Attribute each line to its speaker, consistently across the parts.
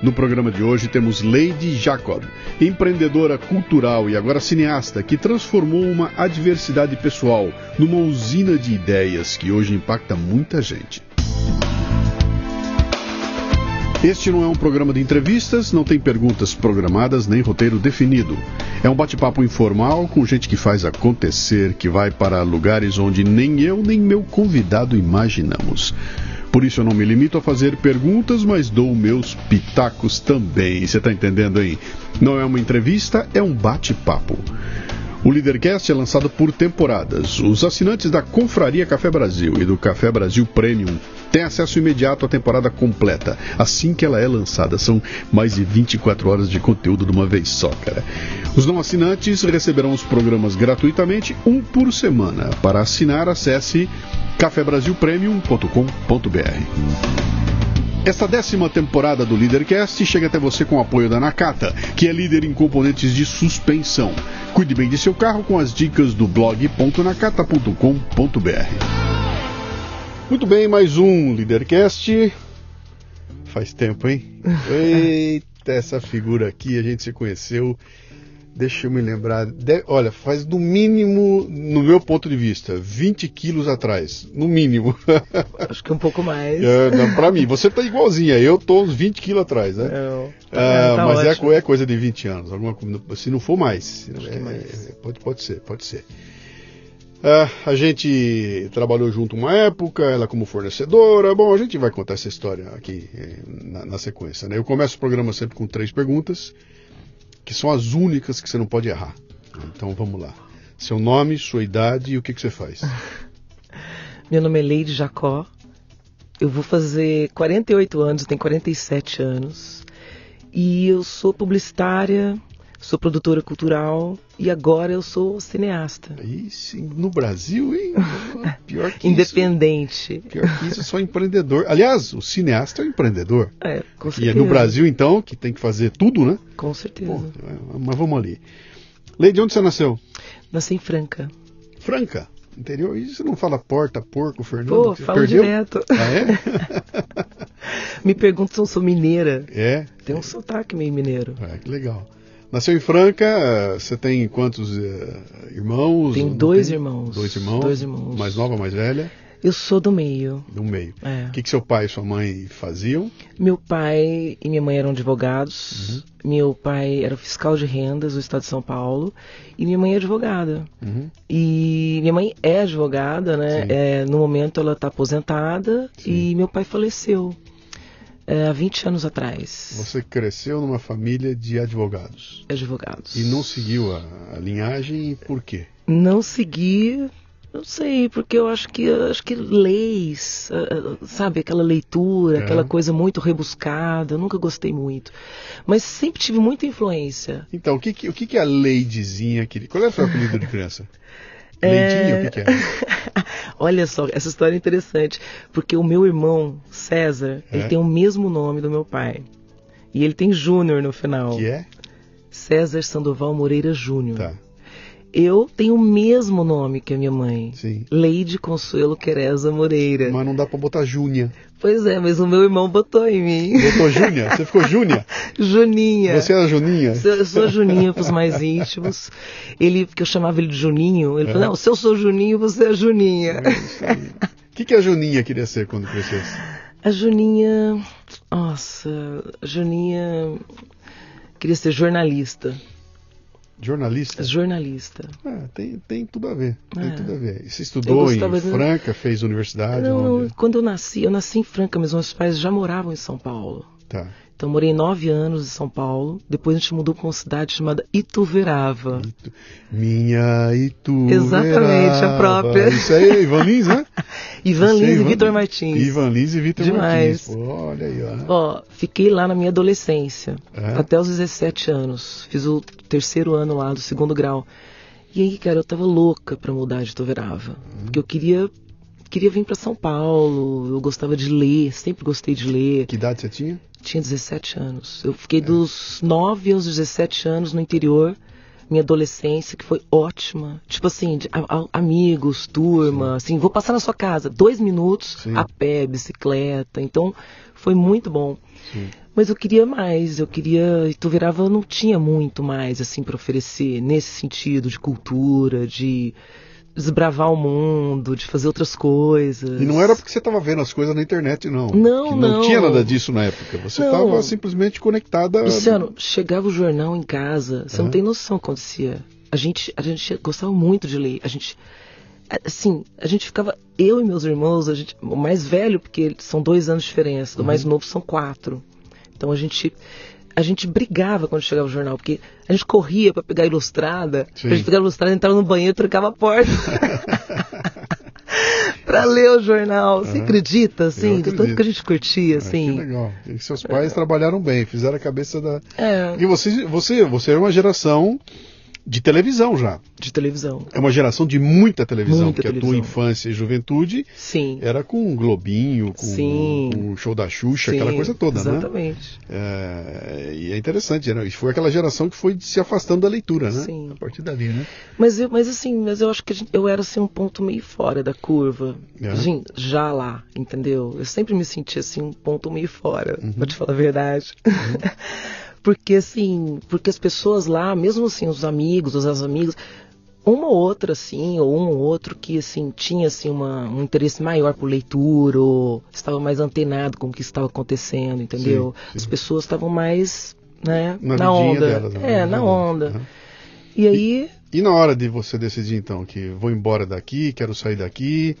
Speaker 1: No programa de hoje temos Lady Jacob, empreendedora cultural e agora cineasta, que transformou uma adversidade pessoal numa usina de ideias que hoje impacta muita gente. Este não é um programa de entrevistas, não tem perguntas programadas nem roteiro definido. É um bate-papo informal com gente que faz acontecer, que vai para lugares onde nem eu nem meu convidado imaginamos. Por isso eu não me limito a fazer perguntas, mas dou meus pitacos também. Você está entendendo aí? Não é uma entrevista, é um bate-papo. O Leadercast é lançado por temporadas. Os assinantes da Confraria Café Brasil e do Café Brasil Premium têm acesso imediato à temporada completa, assim que ela é lançada. São mais de 24 horas de conteúdo de uma vez só, cara. Os não assinantes receberão os programas gratuitamente, um por semana. Para assinar, acesse cafebrasilpremium.com.br. Esta décima temporada do Leadercast chega até você com o apoio da Nakata, que é líder em componentes de suspensão. Cuide bem de seu carro com as dicas do blog.nakata.com.br. Muito bem, mais um Leadercast. Faz tempo, hein? Eita, essa figura aqui, a gente se conheceu Deixa eu me lembrar. De, olha, faz no mínimo, no meu ponto de vista, 20 quilos atrás. No mínimo.
Speaker 2: Acho que um pouco mais.
Speaker 1: É, não, pra mim, você tá igualzinha. Eu tô uns 20 quilos atrás, né? É, ah, tá mas é, é, coisa de 20 anos. Alguma, se não for mais. É, mais. Pode, pode ser, pode ser. Ah, a gente trabalhou junto uma época, ela como fornecedora. Bom, a gente vai contar essa história aqui eh, na, na sequência. Né? Eu começo o programa sempre com três perguntas que são as únicas que você não pode errar. Então vamos lá. Seu nome, sua idade e o que, que você faz.
Speaker 2: Meu nome é Leide Jacó. Eu vou fazer 48 anos, tenho 47 anos. E eu sou publicitária, sou produtora cultural e agora eu sou cineasta.
Speaker 1: Isso, no Brasil, hein?
Speaker 2: Pior que Independente.
Speaker 1: Isso. Pior que isso, sou empreendedor. Aliás, o cineasta é um empreendedor.
Speaker 2: É, com certeza.
Speaker 1: E é no Brasil, então, que tem que fazer tudo, né?
Speaker 2: Com certeza. Pô,
Speaker 1: mas vamos ali. Leide, onde você nasceu?
Speaker 2: Nasci em Franca.
Speaker 1: Franca? Interior? E você não fala porta, porco, Fernando?
Speaker 2: Pô, falo
Speaker 1: Perdeu?
Speaker 2: direto.
Speaker 1: Ah, é?
Speaker 2: Me perguntam se eu sou mineira.
Speaker 1: É?
Speaker 2: Tem um sotaque meio mineiro.
Speaker 1: É, que legal. Nasceu em Franca, você tem quantos uh, irmãos?
Speaker 2: Tenho dois tem? irmãos.
Speaker 1: Dois irmãos?
Speaker 2: Dois irmãos.
Speaker 1: Mais nova, mais velha?
Speaker 2: Eu sou do meio.
Speaker 1: Do meio.
Speaker 2: É.
Speaker 1: O que, que seu pai e sua mãe faziam?
Speaker 2: Meu pai e minha mãe eram advogados. Uhum. Meu pai era fiscal de rendas do estado de São Paulo. E minha mãe é advogada. Uhum. E minha mãe é advogada, né? É, no momento ela está aposentada. Sim. E meu pai faleceu é, há 20 anos atrás.
Speaker 1: Você cresceu numa família de advogados.
Speaker 2: Advogados.
Speaker 1: E não seguiu a, a linhagem por quê?
Speaker 2: Não segui, não sei, porque eu acho que acho que leis, sabe, aquela leitura, é. aquela coisa muito rebuscada, eu nunca gostei muito. Mas sempre tive muita influência.
Speaker 1: Então, o que, que o que, que a leidezinha queria? Qual é o seu apelido de criança? É... o que, que é?
Speaker 2: Olha só, essa história é interessante, porque o meu irmão, César, é? ele tem o mesmo nome do meu pai. E ele tem Júnior no final.
Speaker 1: Que é?
Speaker 2: César Sandoval Moreira Júnior.
Speaker 1: Tá.
Speaker 2: Eu tenho o mesmo nome que a minha mãe.
Speaker 1: Sim.
Speaker 2: Leide Consuelo Quereza Moreira.
Speaker 1: Mas não dá pra botar Júnia.
Speaker 2: Pois é, mas o meu irmão botou em mim.
Speaker 1: Botou Júnia? Você ficou Júnia?
Speaker 2: Juninha.
Speaker 1: Você era Juninha?
Speaker 2: Eu sou a Juninha pros mais íntimos. Ele, porque eu chamava ele de Juninho, ele é. falou, não, se eu sou Juninho, você é Juninha.
Speaker 1: É o que, que a Juninha queria ser quando crescesse?
Speaker 2: A Juninha... Nossa, a Juninha queria ser jornalista.
Speaker 1: Jornalista?
Speaker 2: Jornalista.
Speaker 1: Ah, tem, tem tudo a ver. Tem é. tudo a ver. Você estudou em de... Franca, fez universidade?
Speaker 2: Não, quando eu nasci, eu nasci em Franca, mas meus pais já moravam em São Paulo.
Speaker 1: Tá.
Speaker 2: Então morei nove anos em São Paulo. Depois a gente mudou para uma cidade chamada Ituverava. Itu...
Speaker 1: Minha Ituverava.
Speaker 2: Exatamente, a própria.
Speaker 1: Isso aí é Ivan Lins, né?
Speaker 2: Ivan Lins e Vitor Martins.
Speaker 1: Ivan Lins e Vitor
Speaker 2: Martins.
Speaker 1: Pô, olha aí, ó.
Speaker 2: ó. Fiquei lá na minha adolescência, é? até os 17 anos. Fiz o terceiro ano lá do segundo grau. E aí, cara, eu tava louca pra mudar de Toverava. Uhum. Porque eu queria queria vir para São Paulo, eu gostava de ler, sempre gostei de ler.
Speaker 1: Que idade você tinha?
Speaker 2: Tinha 17 anos. Eu fiquei é. dos 9 aos 17 anos no interior, minha adolescência, que foi ótima. Tipo assim, de, a, a, amigos, turma, Sim. assim, vou passar na sua casa, dois minutos, Sim. a pé, bicicleta. Então, foi muito bom. Sim. Mas eu queria mais, eu queria. Ituverava não tinha muito mais, assim, para oferecer nesse sentido de cultura, de desbravar o mundo, de fazer outras coisas.
Speaker 1: E não era porque você estava vendo as coisas na internet, não.
Speaker 2: Não,
Speaker 1: que
Speaker 2: não.
Speaker 1: Não tinha nada disso na época. Você estava simplesmente conectada.
Speaker 2: Luciano, chegava o jornal em casa, você não tem noção o que acontecia. A gente, a gente gostava muito de ler. A gente, assim, a gente ficava, eu e meus irmãos, a gente, o mais velho, porque são dois anos de diferença, do uhum. mais novo são quatro. Então a gente a gente brigava quando chegava o jornal, porque a gente corria para pegar a ilustrada, Sim. a gente pegava a ilustrada, entrava no banheiro, trancava a porta. para ler o jornal. Você acredita, assim? Do tanto que a gente curtia, ah, assim.
Speaker 1: Que legal. E seus pais é. trabalharam bem, fizeram a cabeça da. É. E você, você, você é uma geração de televisão já.
Speaker 2: De televisão.
Speaker 1: É uma geração de muita televisão, muita porque televisão. a tua infância e juventude
Speaker 2: Sim.
Speaker 1: era com Globinho, com, Sim. o show da Xuxa, Sim, aquela coisa toda,
Speaker 2: exatamente.
Speaker 1: né? Exatamente. É, e é interessante, né? Foi aquela geração que foi se afastando da leitura, né?
Speaker 2: Sim.
Speaker 1: A partir dali, né?
Speaker 2: Mas, eu, mas assim, mas eu acho que gente, eu era assim um ponto meio fora da curva. É. Gente, já lá, entendeu? Eu sempre me senti assim um ponto meio fora, uhum. pra te falar a verdade. Uhum. Porque assim, porque as pessoas lá, mesmo assim, os amigos, os amigos, uma ou outra assim, ou um ou outro que assim tinha assim uma, um interesse maior por leitura, ou estava mais antenado com o que estava acontecendo, entendeu? Sim, sim. As pessoas estavam mais, né, na, na onda. Delas, né? é, na onda. Uhum. E aí
Speaker 1: e, e na hora de você decidir então que vou embora daqui, quero sair daqui,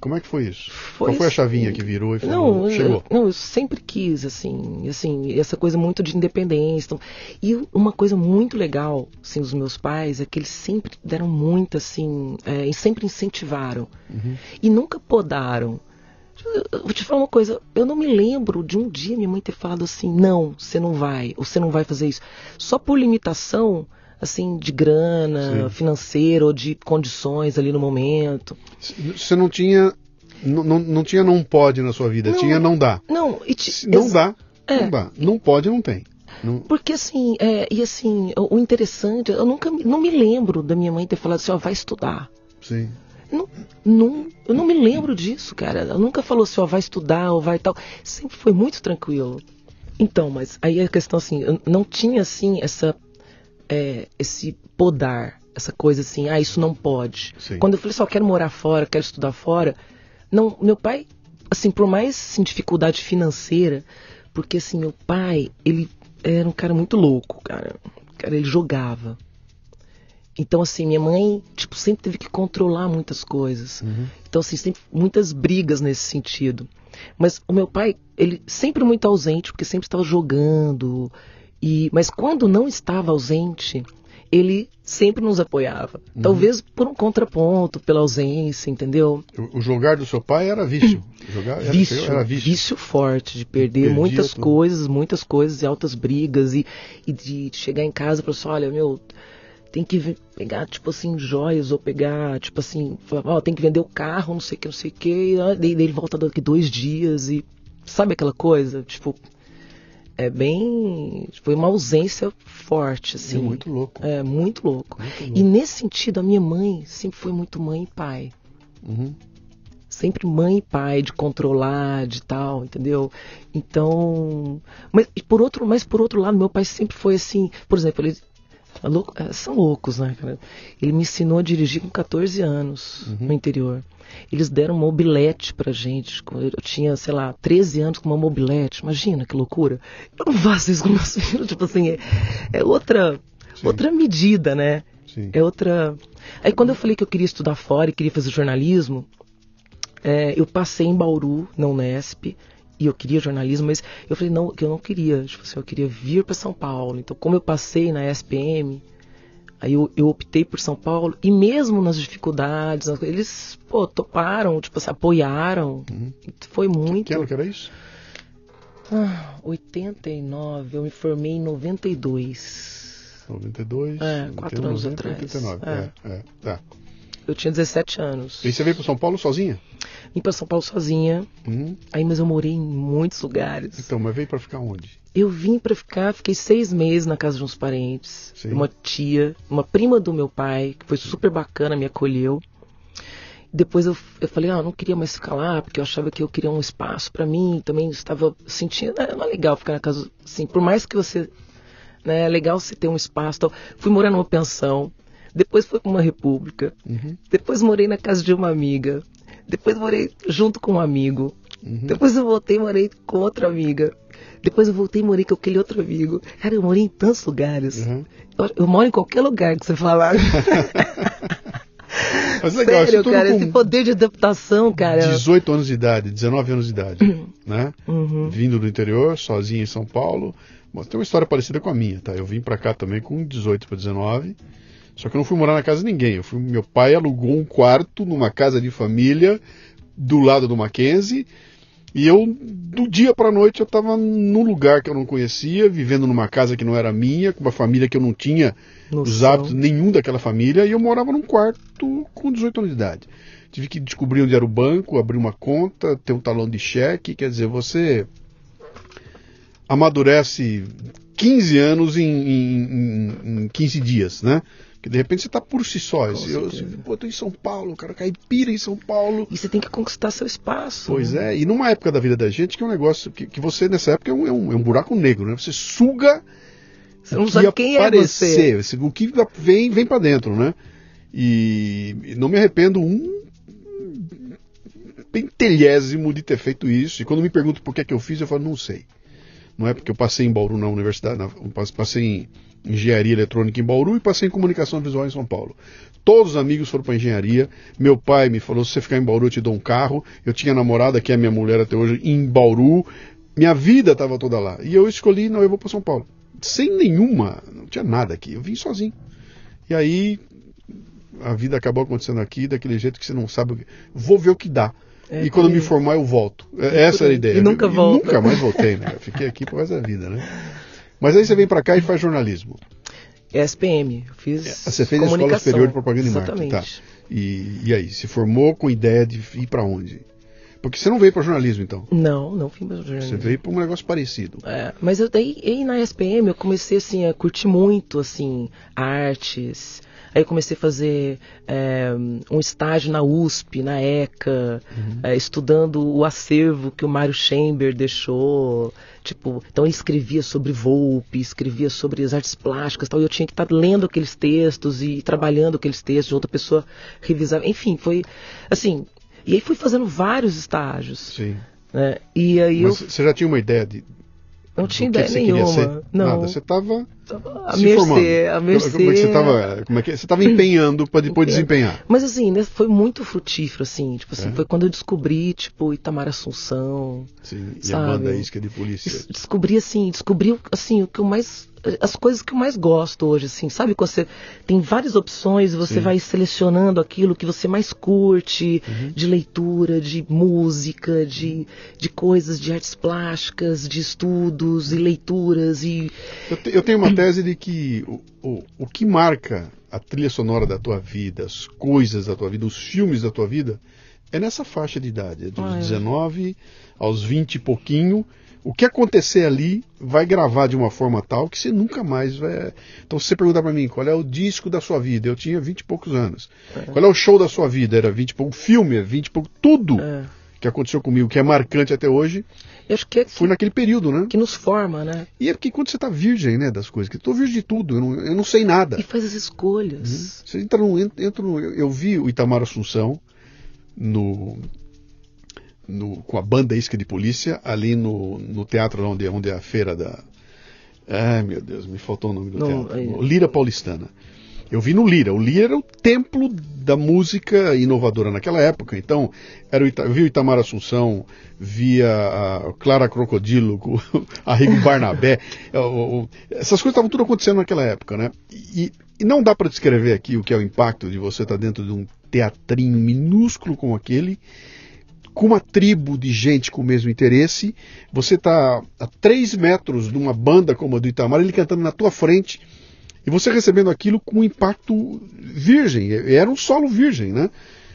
Speaker 1: como é que foi isso? Foi Qual foi a chavinha assim, que virou e falou, não, chegou?
Speaker 2: Eu, não, eu sempre quis, assim, assim, essa coisa muito de independência. Então, e uma coisa muito legal, assim, dos meus pais é que eles sempre deram muito, assim, é, e sempre incentivaram. Uhum. E nunca podaram. Eu vou te falar uma coisa, eu não me lembro de um dia minha mãe ter falado assim, não, você não vai, ou você não vai fazer isso. Só por limitação, assim, de grana, Sim. financeira ou de condições ali no momento.
Speaker 1: Você não tinha. Não, não, não tinha não pode na sua vida, não, tinha não dá.
Speaker 2: Não,
Speaker 1: te, não dá. É. Não dá. Não pode, não tem. Não...
Speaker 2: Porque assim, é, e assim, o, o, interessante, eu nunca não me lembro da minha mãe ter falado assim, ó, vai estudar.
Speaker 1: Sim.
Speaker 2: Não, não, eu não me lembro disso, cara. Ela nunca falou assim, ó, vai estudar ou vai tal. Sempre foi muito tranquilo. Então, mas aí a questão assim, eu não tinha assim essa é, esse podar, essa coisa assim, ah, isso não pode. Sim. Quando eu falei só quero morar fora, quero estudar fora, não, meu pai, assim, por mais assim, dificuldade financeira, porque assim, meu pai, ele era um cara muito louco, cara. Cara, ele jogava. Então, assim, minha mãe, tipo, sempre teve que controlar muitas coisas. Uhum. Então, assim, sempre muitas brigas nesse sentido. Mas o meu pai, ele sempre muito ausente, porque sempre estava jogando. E, mas quando não estava ausente, ele sempre nos apoiava. Uhum. Talvez por um contraponto, pela ausência, entendeu?
Speaker 1: O, o jogar do seu pai era vício. Jogar
Speaker 2: era, vício, era vício. vício forte, de perder Perdia muitas tudo. coisas, muitas coisas e altas brigas, e, e de chegar em casa e falar assim, olha, meu, tem que pegar, tipo assim, joias, ou pegar, tipo assim, falar, ó, tem que vender o carro, não sei o que, não sei o que, e daí ele volta daqui dois dias, e sabe aquela coisa? Tipo, é bem. Foi uma ausência forte, assim. É
Speaker 1: muito louco.
Speaker 2: É, muito louco. Muito louco. E nesse sentido, a minha mãe sempre foi muito mãe e pai. Uhum. Sempre mãe e pai, de controlar, de tal, entendeu? Então. Mas por outro, mas por outro lado, meu pai sempre foi assim. Por exemplo, ele. É é, são loucos, né, cara? Ele me ensinou a dirigir com 14 anos uhum. no interior. Eles deram uma mobilete pra gente. Eu tinha, sei lá, 13 anos com uma mobilete. Imagina que loucura. Eu não faço isso com meus filhos. Tipo assim, é, é outra, outra medida, né? Sim. É outra. Aí quando eu falei que eu queria estudar fora e queria fazer jornalismo, é, eu passei em Bauru, na Unesp, e eu queria jornalismo, mas eu falei não, que eu não queria. Tipo assim, eu queria vir para São Paulo. Então, como eu passei na SPM, Aí eu, eu, optei por São Paulo e mesmo nas dificuldades, eles pô, toparam, tipo assim, apoiaram. Uhum. Foi muito.
Speaker 1: Que ano que era isso?
Speaker 2: Ah, 89, eu me formei em 92.
Speaker 1: 92.
Speaker 2: É, quatro anos
Speaker 1: 90,
Speaker 2: atrás.
Speaker 1: 89. É. É, tá.
Speaker 2: Eu tinha 17 anos.
Speaker 1: E você veio para São Paulo sozinha?
Speaker 2: Vim para São Paulo sozinha.
Speaker 1: Uhum.
Speaker 2: Aí, mas eu morei em muitos lugares.
Speaker 1: Então, mas veio para ficar onde?
Speaker 2: Eu vim para ficar, fiquei seis meses na casa de uns parentes,
Speaker 1: Sim.
Speaker 2: uma tia, uma prima do meu pai, que foi super bacana, me acolheu. Depois eu, eu falei, ah, eu não queria mais ficar lá, porque eu achava que eu queria um espaço para mim, também estava sentindo, ah, não é legal ficar na casa, assim, por mais que você, né, é legal você ter um espaço, tal. fui morar numa pensão, depois fui para uma república,
Speaker 1: Uhum.
Speaker 2: depois morei na casa de uma amiga, depois morei junto com um amigo,
Speaker 1: Uhum.
Speaker 2: depois eu voltei e morei com outra amiga. Depois eu voltei e morei com aquele outro amigo. Cara, eu morei em tantos lugares.
Speaker 1: Uhum.
Speaker 2: Eu, eu moro em qualquer lugar que você falar.
Speaker 1: Mas legal,
Speaker 2: Sério, cara, esse poder de adaptação, cara.
Speaker 1: 18 anos de idade, 19 anos de idade, né?
Speaker 2: Uhum.
Speaker 1: Vindo do interior, sozinho em São Paulo. Bom, tem uma história parecida com a minha, tá? Eu vim pra cá também com 18 para 19. Só que eu não fui morar na casa de ninguém. Eu fui, meu pai alugou um quarto numa casa de família do lado do Mackenzie. E eu, do dia pra noite, eu tava num lugar que eu não conhecia, vivendo numa casa que não era minha, com uma família que eu não tinha os
Speaker 2: Noção.
Speaker 1: hábitos nenhum daquela família, e eu morava num quarto com 18 anos de idade. Tive que descobrir onde era o banco, abrir uma conta, ter um talão de cheque, quer dizer, você amadurece 15 anos em, em, em 15 dias, né? Que de repente você tá por si só. Eu, eu,
Speaker 2: certeza.
Speaker 1: pô, eu tô em São Paulo, cara, caipira em São Paulo.
Speaker 2: E você tem que conquistar seu espaço.
Speaker 1: Pois
Speaker 2: né?
Speaker 1: é, e numa época da vida da gente que é um negócio que, que você nessa época é um, é um, é um buraco negro, né? Você suga
Speaker 2: Você não
Speaker 1: o que
Speaker 2: sabe quem é
Speaker 1: aparecer,
Speaker 2: você.
Speaker 1: o que vem vem para dentro, né? E, e não me arrependo um pentelhésimo de ter feito isso. E quando me perguntam por que, é que eu fiz, eu falo, não sei. Não é porque eu passei em Bauru na universidade, na, passei em engenharia eletrônica em Bauru e passei em comunicação visual em São Paulo. Todos os amigos foram para engenharia. Meu pai me falou: se você ficar em Bauru, eu te dou um carro. Eu tinha namorada, que é minha mulher até hoje, em Bauru. Minha vida estava toda lá. E eu escolhi: não, eu vou para São Paulo. Sem nenhuma, não tinha nada aqui. Eu vim sozinho. E aí a vida acabou acontecendo aqui daquele jeito que você não sabe. o que- Vou ver o que dá.
Speaker 2: É,
Speaker 1: e quando
Speaker 2: que-
Speaker 1: me formar, eu volto. É- Essa era a ideia.
Speaker 2: E nunca volta.
Speaker 1: Nunca mais voltei, né? Fiquei aqui por causa da vida, né? Mas aí você vem pra cá e faz jornalismo.
Speaker 2: É SPM. Eu fiz.
Speaker 1: É, Você fez a Escola. Superior de Propaganda e Marketing, tá? E, e aí, se formou com ideia de ir pra onde? Porque você não veio pra jornalismo, então.
Speaker 2: Não, não fui mais
Speaker 1: Você
Speaker 2: jornalismo.
Speaker 1: veio pra um negócio parecido.
Speaker 2: É, mas eu daí aí na SPM eu comecei assim a curtir muito assim artes. Aí eu comecei a fazer é, um estágio na USP, na ECA, é, estudando o acervo que o Mário Chamber deixou. Tipo, então eu escrevia sobre Volpe, escrevia sobre as artes plásticas e tal. E eu tinha que estar lendo aqueles textos e trabalhando aqueles textos, outra pessoa revisava. Enfim, foi assim. E aí fui fazendo vários estágios.
Speaker 1: Sim.
Speaker 2: Né? E aí
Speaker 1: Mas
Speaker 2: eu
Speaker 1: você já tinha uma ideia de.
Speaker 2: Não tinha ideia nenhuma. Não.
Speaker 1: Nada, você estava
Speaker 2: A
Speaker 1: se
Speaker 2: mercê,
Speaker 1: formando.
Speaker 2: a mercê.
Speaker 1: Como é que você estava? Como é que você estava empenhando para depois desempenhar?
Speaker 2: Mas assim, né, foi muito frutífero, assim. Tipo assim,
Speaker 1: É?
Speaker 2: foi quando eu descobri, tipo, Itamar Assunção.
Speaker 1: Sim, e a
Speaker 2: Sabe?
Speaker 1: banda isca de polícia.
Speaker 2: Des- Descobri, assim, descobri, assim, o que eu mais. As coisas que eu mais gosto hoje, assim, sabe? Quando você tem várias opções e você
Speaker 1: Sim.
Speaker 2: vai selecionando aquilo que você mais curte,
Speaker 1: Uhum.
Speaker 2: de leitura, de música, de, de coisas, de artes plásticas, de estudos e leituras e.
Speaker 1: Eu, te- eu tenho uma tese de que o, o, o que marca a trilha sonora da tua vida, as coisas da tua vida, os filmes da tua vida, é nessa faixa de idade, é dos
Speaker 2: Ah, é.
Speaker 1: 19 aos 20 e pouquinho. O que acontecer ali vai gravar de uma forma tal que você nunca mais vai. Então, se você perguntar pra mim qual é o disco da sua vida, eu tinha 20 e poucos anos. Qual é o show da sua vida? Era 20 e pouco. Filme, é 20 e pouco. Tudo
Speaker 2: É,
Speaker 1: que aconteceu comigo, que é marcante até hoje,
Speaker 2: eu acho que é
Speaker 1: foi naquele período, né?
Speaker 2: que nos forma, né?
Speaker 1: E é porque quando você tá virgem, né, das coisas, que eu tô virgem de tudo, eu não, eu não sei nada.
Speaker 2: E faz as escolhas.
Speaker 1: Você entra no, entra no- eu, eu vi o Itamar Assunção no, no- com a banda Isca de Polícia ali no, no teatro onde, onde é a feira da. Ai meu Deus, me faltou o nome do
Speaker 2: No-
Speaker 1: teatro. Lira Paulistana. Eu vi no Lira. O Lira era o templo da música inovadora naquela época. Então, era o Ita, eu vi o Itamar Assunção, via a Clara Crocodilo, a Rigo Barnabé. É, o- o- essas coisas estavam tudo acontecendo naquela época, né? E, e não dá para descrever aqui o que é o impacto de você estar dentro de um teatrinho minúsculo como aquele, com uma tribo de gente com o mesmo interesse. Você está a três metros de uma banda como a do Itamar, ele cantando na tua frente, e você recebendo aquilo com impacto virgem, era um solo virgem, né?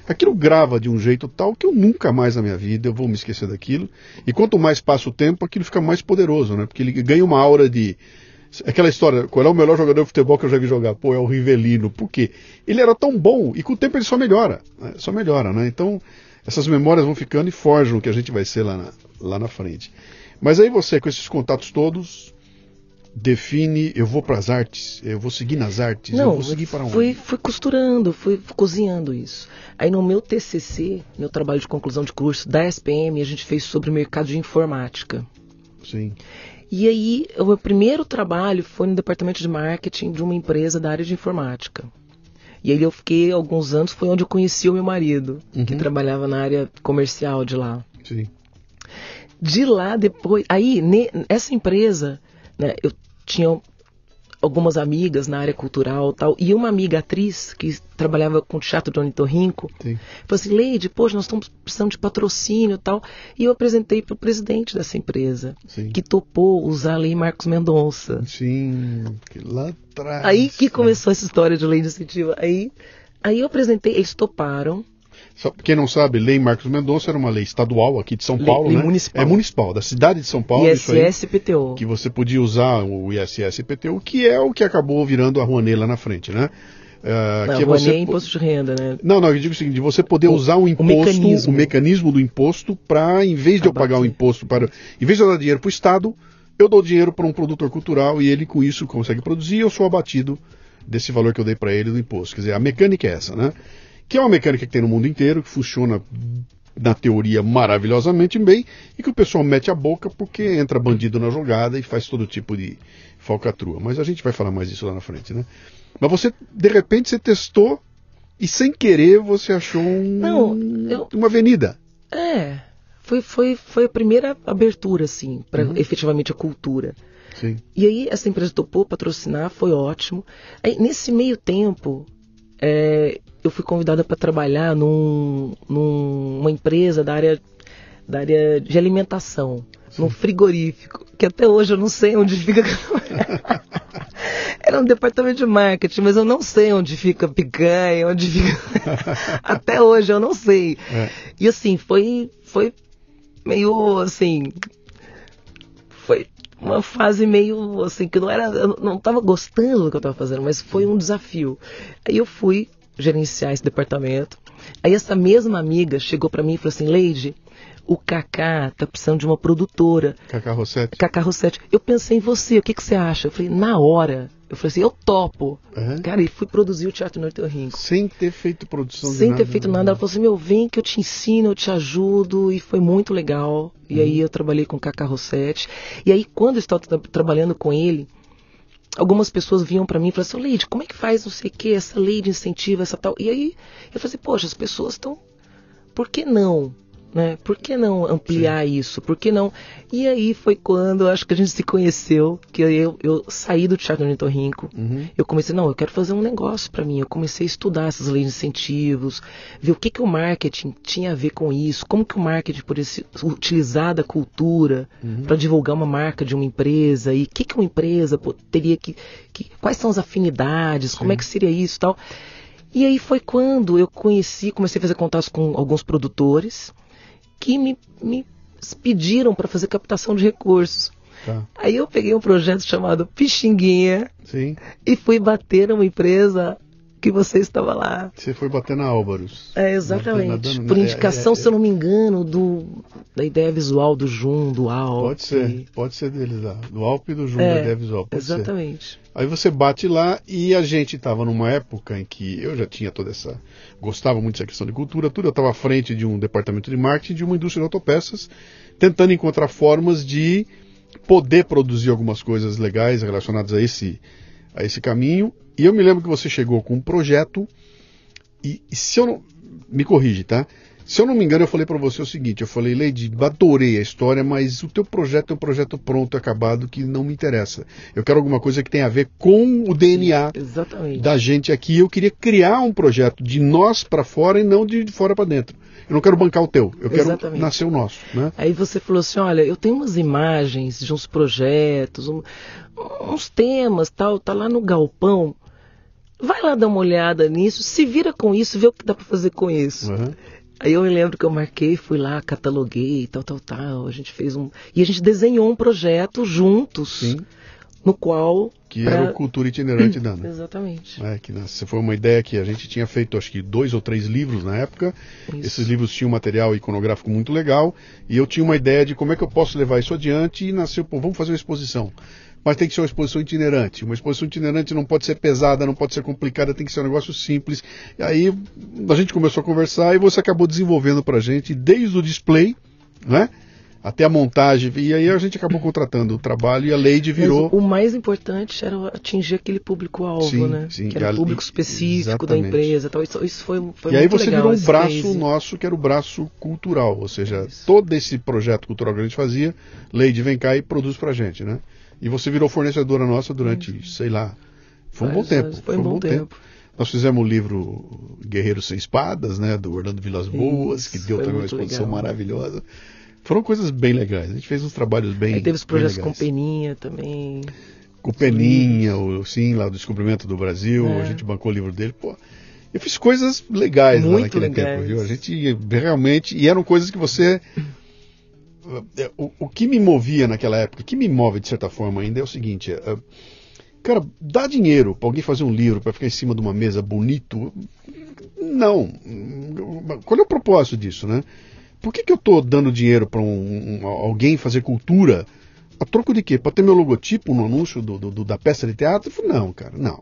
Speaker 1: Aquilo grava de um jeito tal que eu nunca mais na minha vida eu vou me esquecer daquilo. E quanto mais passa o tempo, aquilo fica mais poderoso, né? Porque ele ganha uma aura de. Aquela história, qual é o melhor jogador de futebol que eu já vi jogar? Pô, é o Rivelino. Por quê? Ele era tão bom e com o tempo ele só melhora. Né? Só melhora, né? Então, essas memórias vão ficando e forjam o que a gente vai ser lá na, lá na frente. Mas aí você, com esses contatos todos, define, eu vou para as artes, eu vou seguir nas artes,
Speaker 2: Não,
Speaker 1: eu vou seguir para onde?
Speaker 2: Fui, fui costurando, fui cozinhando isso. Aí no meu TCC, meu trabalho de conclusão de curso da SPM, a gente fez sobre o mercado de informática.
Speaker 1: Sim.
Speaker 2: E aí, o meu primeiro trabalho foi no departamento de marketing de uma empresa da área de informática. E aí eu fiquei alguns anos, foi onde eu conheci o meu marido, uhum. que trabalhava na área comercial de lá.
Speaker 1: Sim.
Speaker 2: De lá depois, aí ne, essa empresa, né, eu tinha algumas amigas na área cultural tal, e uma amiga atriz que trabalhava com o teatro de Ornitorrinco, falou assim, Leide, poxa, nós estamos precisando de patrocínio tal, e eu apresentei para o presidente dessa empresa,
Speaker 1: Sim.
Speaker 2: que topou usar a lei Marcos Mendonça.
Speaker 1: Sim, lá atrás.
Speaker 2: Aí que começou essa história de lei de incentivo, aí, aí eu apresentei, eles toparam,
Speaker 1: só quem não sabe, Lei Marcos Mendonça era uma lei estadual aqui de São Paulo,
Speaker 2: lei
Speaker 1: né?
Speaker 2: Municipal.
Speaker 1: É municipal, da cidade de São Paulo.
Speaker 2: ISS PTU.
Speaker 1: Que você podia usar o ISS PTU, que é o que acabou virando a Rouanet lá na frente, né?
Speaker 2: Uh, não, que é você... é imposto de renda, né?
Speaker 1: Não, não, eu digo o seguinte, de você poder o, usar o imposto, o mecanismo, o mecanismo do imposto para, em vez de eu pagar o imposto para. Em vez de eu dar dinheiro para o Estado, eu dou dinheiro para um produtor cultural e ele com isso consegue produzir e eu sou abatido desse valor que eu dei para ele do imposto. Quer dizer, a mecânica é essa, né? Que é uma mecânica que tem no mundo inteiro, que funciona na teoria maravilhosamente bem, e que o pessoal mete a boca porque entra bandido na jogada e faz todo tipo de falcatrua. Mas a gente vai falar mais disso lá na frente, né? Mas você, de repente, você testou e sem querer você achou um,
Speaker 2: Não, eu...
Speaker 1: uma avenida.
Speaker 2: É, foi, foi, foi a primeira abertura, assim, para uhum. efetivamente a cultura.
Speaker 1: Sim.
Speaker 2: E aí essa empresa topou patrocinar, foi ótimo. Aí, nesse meio tempo, é, eu fui convidada para trabalhar num, numa empresa da área, da área de alimentação, Sim. num frigorífico, que até hoje eu não sei onde fica. Era um departamento de marketing, mas eu não sei onde fica picanha, onde fica. até hoje eu não sei.
Speaker 1: É.
Speaker 2: E assim, foi, foi meio assim. Uma fase meio assim, que não era. Eu não estava gostando do que eu estava fazendo, mas foi um desafio. Aí eu fui gerenciar esse departamento. Aí essa mesma amiga chegou para mim e falou assim, Leide, o Kaká tá precisando de uma produtora.
Speaker 1: Kaká Rossetti.
Speaker 2: Kaká Rossetti. Eu pensei em você, o que, que você acha? Eu falei, na hora. Eu falei assim, eu topo.
Speaker 1: Uhum.
Speaker 2: Cara, e fui produzir o Teatro Norte Rinco.
Speaker 1: Sem ter feito produção
Speaker 2: Sem
Speaker 1: nada,
Speaker 2: ter feito nada. Ela falou assim, meu, vem que eu te ensino, eu te ajudo. E foi muito legal. E uhum. aí eu trabalhei com o Kaká Rossetti. E aí, quando eu estava tra trabalhando com ele, algumas pessoas vinham para mim e falavam assim, Leide, como é que faz não sei o que, essa lei de incentivo, essa tal. E aí eu falei assim, poxa, as pessoas estão. Por que não? Né? Por que não ampliar Sim. isso? Por que não? E aí foi quando acho que a gente se conheceu, que eu, eu saí do Teatro Ornitorrinco.
Speaker 1: Uhum.
Speaker 2: Eu comecei, não, eu quero fazer um negócio para mim. Eu comecei a estudar essas leis de incentivos, ver o que, que o marketing tinha a ver com isso, como que o marketing poderia utilizar da cultura
Speaker 1: uhum.
Speaker 2: para divulgar uma marca de uma empresa, e o que, que uma empresa teria que, que. Quais são as afinidades, Sim. como é que seria isso tal. E aí foi quando eu conheci, comecei a fazer contatos com alguns produtores que me, me pediram para fazer captação de recursos.
Speaker 1: Tá.
Speaker 2: Aí eu peguei um projeto chamado Pixinguinha
Speaker 1: Sim.
Speaker 2: e fui bater numa empresa que você estava lá.
Speaker 1: Você foi bater na Álvaros.
Speaker 2: É, exatamente. Por indicação, é, é, é, se eu não me engano, do, da ideia visual do Jun, do Alp.
Speaker 1: Pode ser, pode ser deles lá. Do Alp e do Jun, da ideia visual.
Speaker 2: Exatamente.
Speaker 1: Ser. Aí você bate lá e a gente estava numa época em que eu já tinha toda essa. gostava muito dessa questão de cultura, tudo. Eu estava à frente de um departamento de marketing de uma indústria de autopeças, tentando encontrar formas de poder produzir algumas coisas legais relacionadas a esse, a esse caminho e eu me lembro que você chegou com um projeto, e, e se eu não. Me corrige, tá? Se eu não me engano, eu falei para você o seguinte: eu falei, Lady, adorei a história, mas o teu projeto é um projeto pronto, acabado, que não me interessa. Eu quero alguma coisa que tenha a ver com o DNA
Speaker 2: Exatamente.
Speaker 1: da gente aqui. Eu queria criar um projeto de nós para fora e não de fora para dentro. Eu não quero bancar o teu, eu quero
Speaker 2: Exatamente.
Speaker 1: nascer o nosso. Né?
Speaker 2: Aí você falou assim, olha, eu tenho umas imagens de uns projetos, um- uns temas, tal, tá lá no galpão. Vai lá dar uma olhada nisso, se vira com isso, vê o que dá para fazer com isso.
Speaker 1: Uhum.
Speaker 2: Aí eu me lembro que eu marquei, fui lá, cataloguei, tal, tal, tal. A gente fez um. E a gente desenhou um projeto juntos,
Speaker 1: Sim,
Speaker 2: no qual.
Speaker 1: que
Speaker 2: pra-
Speaker 1: era o Cultura Itinerante Dana.
Speaker 2: Exatamente.
Speaker 1: É, que nessa foi uma ideia que a gente tinha feito, acho que dois ou três livros na época.
Speaker 2: Isso.
Speaker 1: Esses livros tinham material iconográfico muito legal e eu tinha uma ideia de como é que eu posso levar isso adiante e nasceu, pô, vamos fazer uma exposição. Mas tem que ser uma exposição itinerante. Uma exposição itinerante não pode ser pesada, não pode ser complicada, tem que ser um negócio simples. E aí a gente começou a conversar e você acabou desenvolvendo pra gente desde o display, né? Até a montagem. E aí a gente acabou contratando o trabalho e a Lady
Speaker 2: Mas
Speaker 1: virou.
Speaker 2: o mais importante era atingir aquele público-alvo, né?
Speaker 1: sim,
Speaker 2: que era o público específico da
Speaker 1: exatamente.
Speaker 2: empresa. Tal. Isso, isso foi, foi
Speaker 1: e aí você
Speaker 2: legal,
Speaker 1: virou um braço
Speaker 2: case.
Speaker 1: nosso, que era o braço cultural, ou seja,
Speaker 2: Isso.
Speaker 1: todo esse projeto cultural que a gente fazia, Lady vem cá e produz pra gente, né? E você virou fornecedora nossa durante, sei lá, foi um bom tempo.
Speaker 2: Foi um bom tempo.
Speaker 1: Nós fizemos o livro Guerreiros Sem Espadas, né, do Orlando Vilas Boas, que deu também uma exposição
Speaker 2: legal.
Speaker 1: maravilhosa. Foram coisas bem legais. A gente fez uns trabalhos bem
Speaker 2: Aí teve os projetos com. Peninha também.
Speaker 1: Com Peninha, o, sim, lá o Descobrimento do Brasil,
Speaker 2: É.
Speaker 1: a gente bancou o livro dele, pô. Eu fiz coisas legais lá
Speaker 2: Muito
Speaker 1: naquele
Speaker 2: legais.
Speaker 1: tempo, viu? A gente realmente. E eram coisas que você. O, o que me movia naquela época, que me move de certa forma ainda é o seguinte: é, cara, dá dinheiro pra alguém fazer um livro, pra ficar em cima de uma mesa bonito. Não. Qual é o propósito disso, né? Por que, que eu tô dando dinheiro pra um, um- alguém fazer cultura? A troco de quê? Pra ter meu logotipo no anúncio do, do- da peça de teatro? Não, cara, não.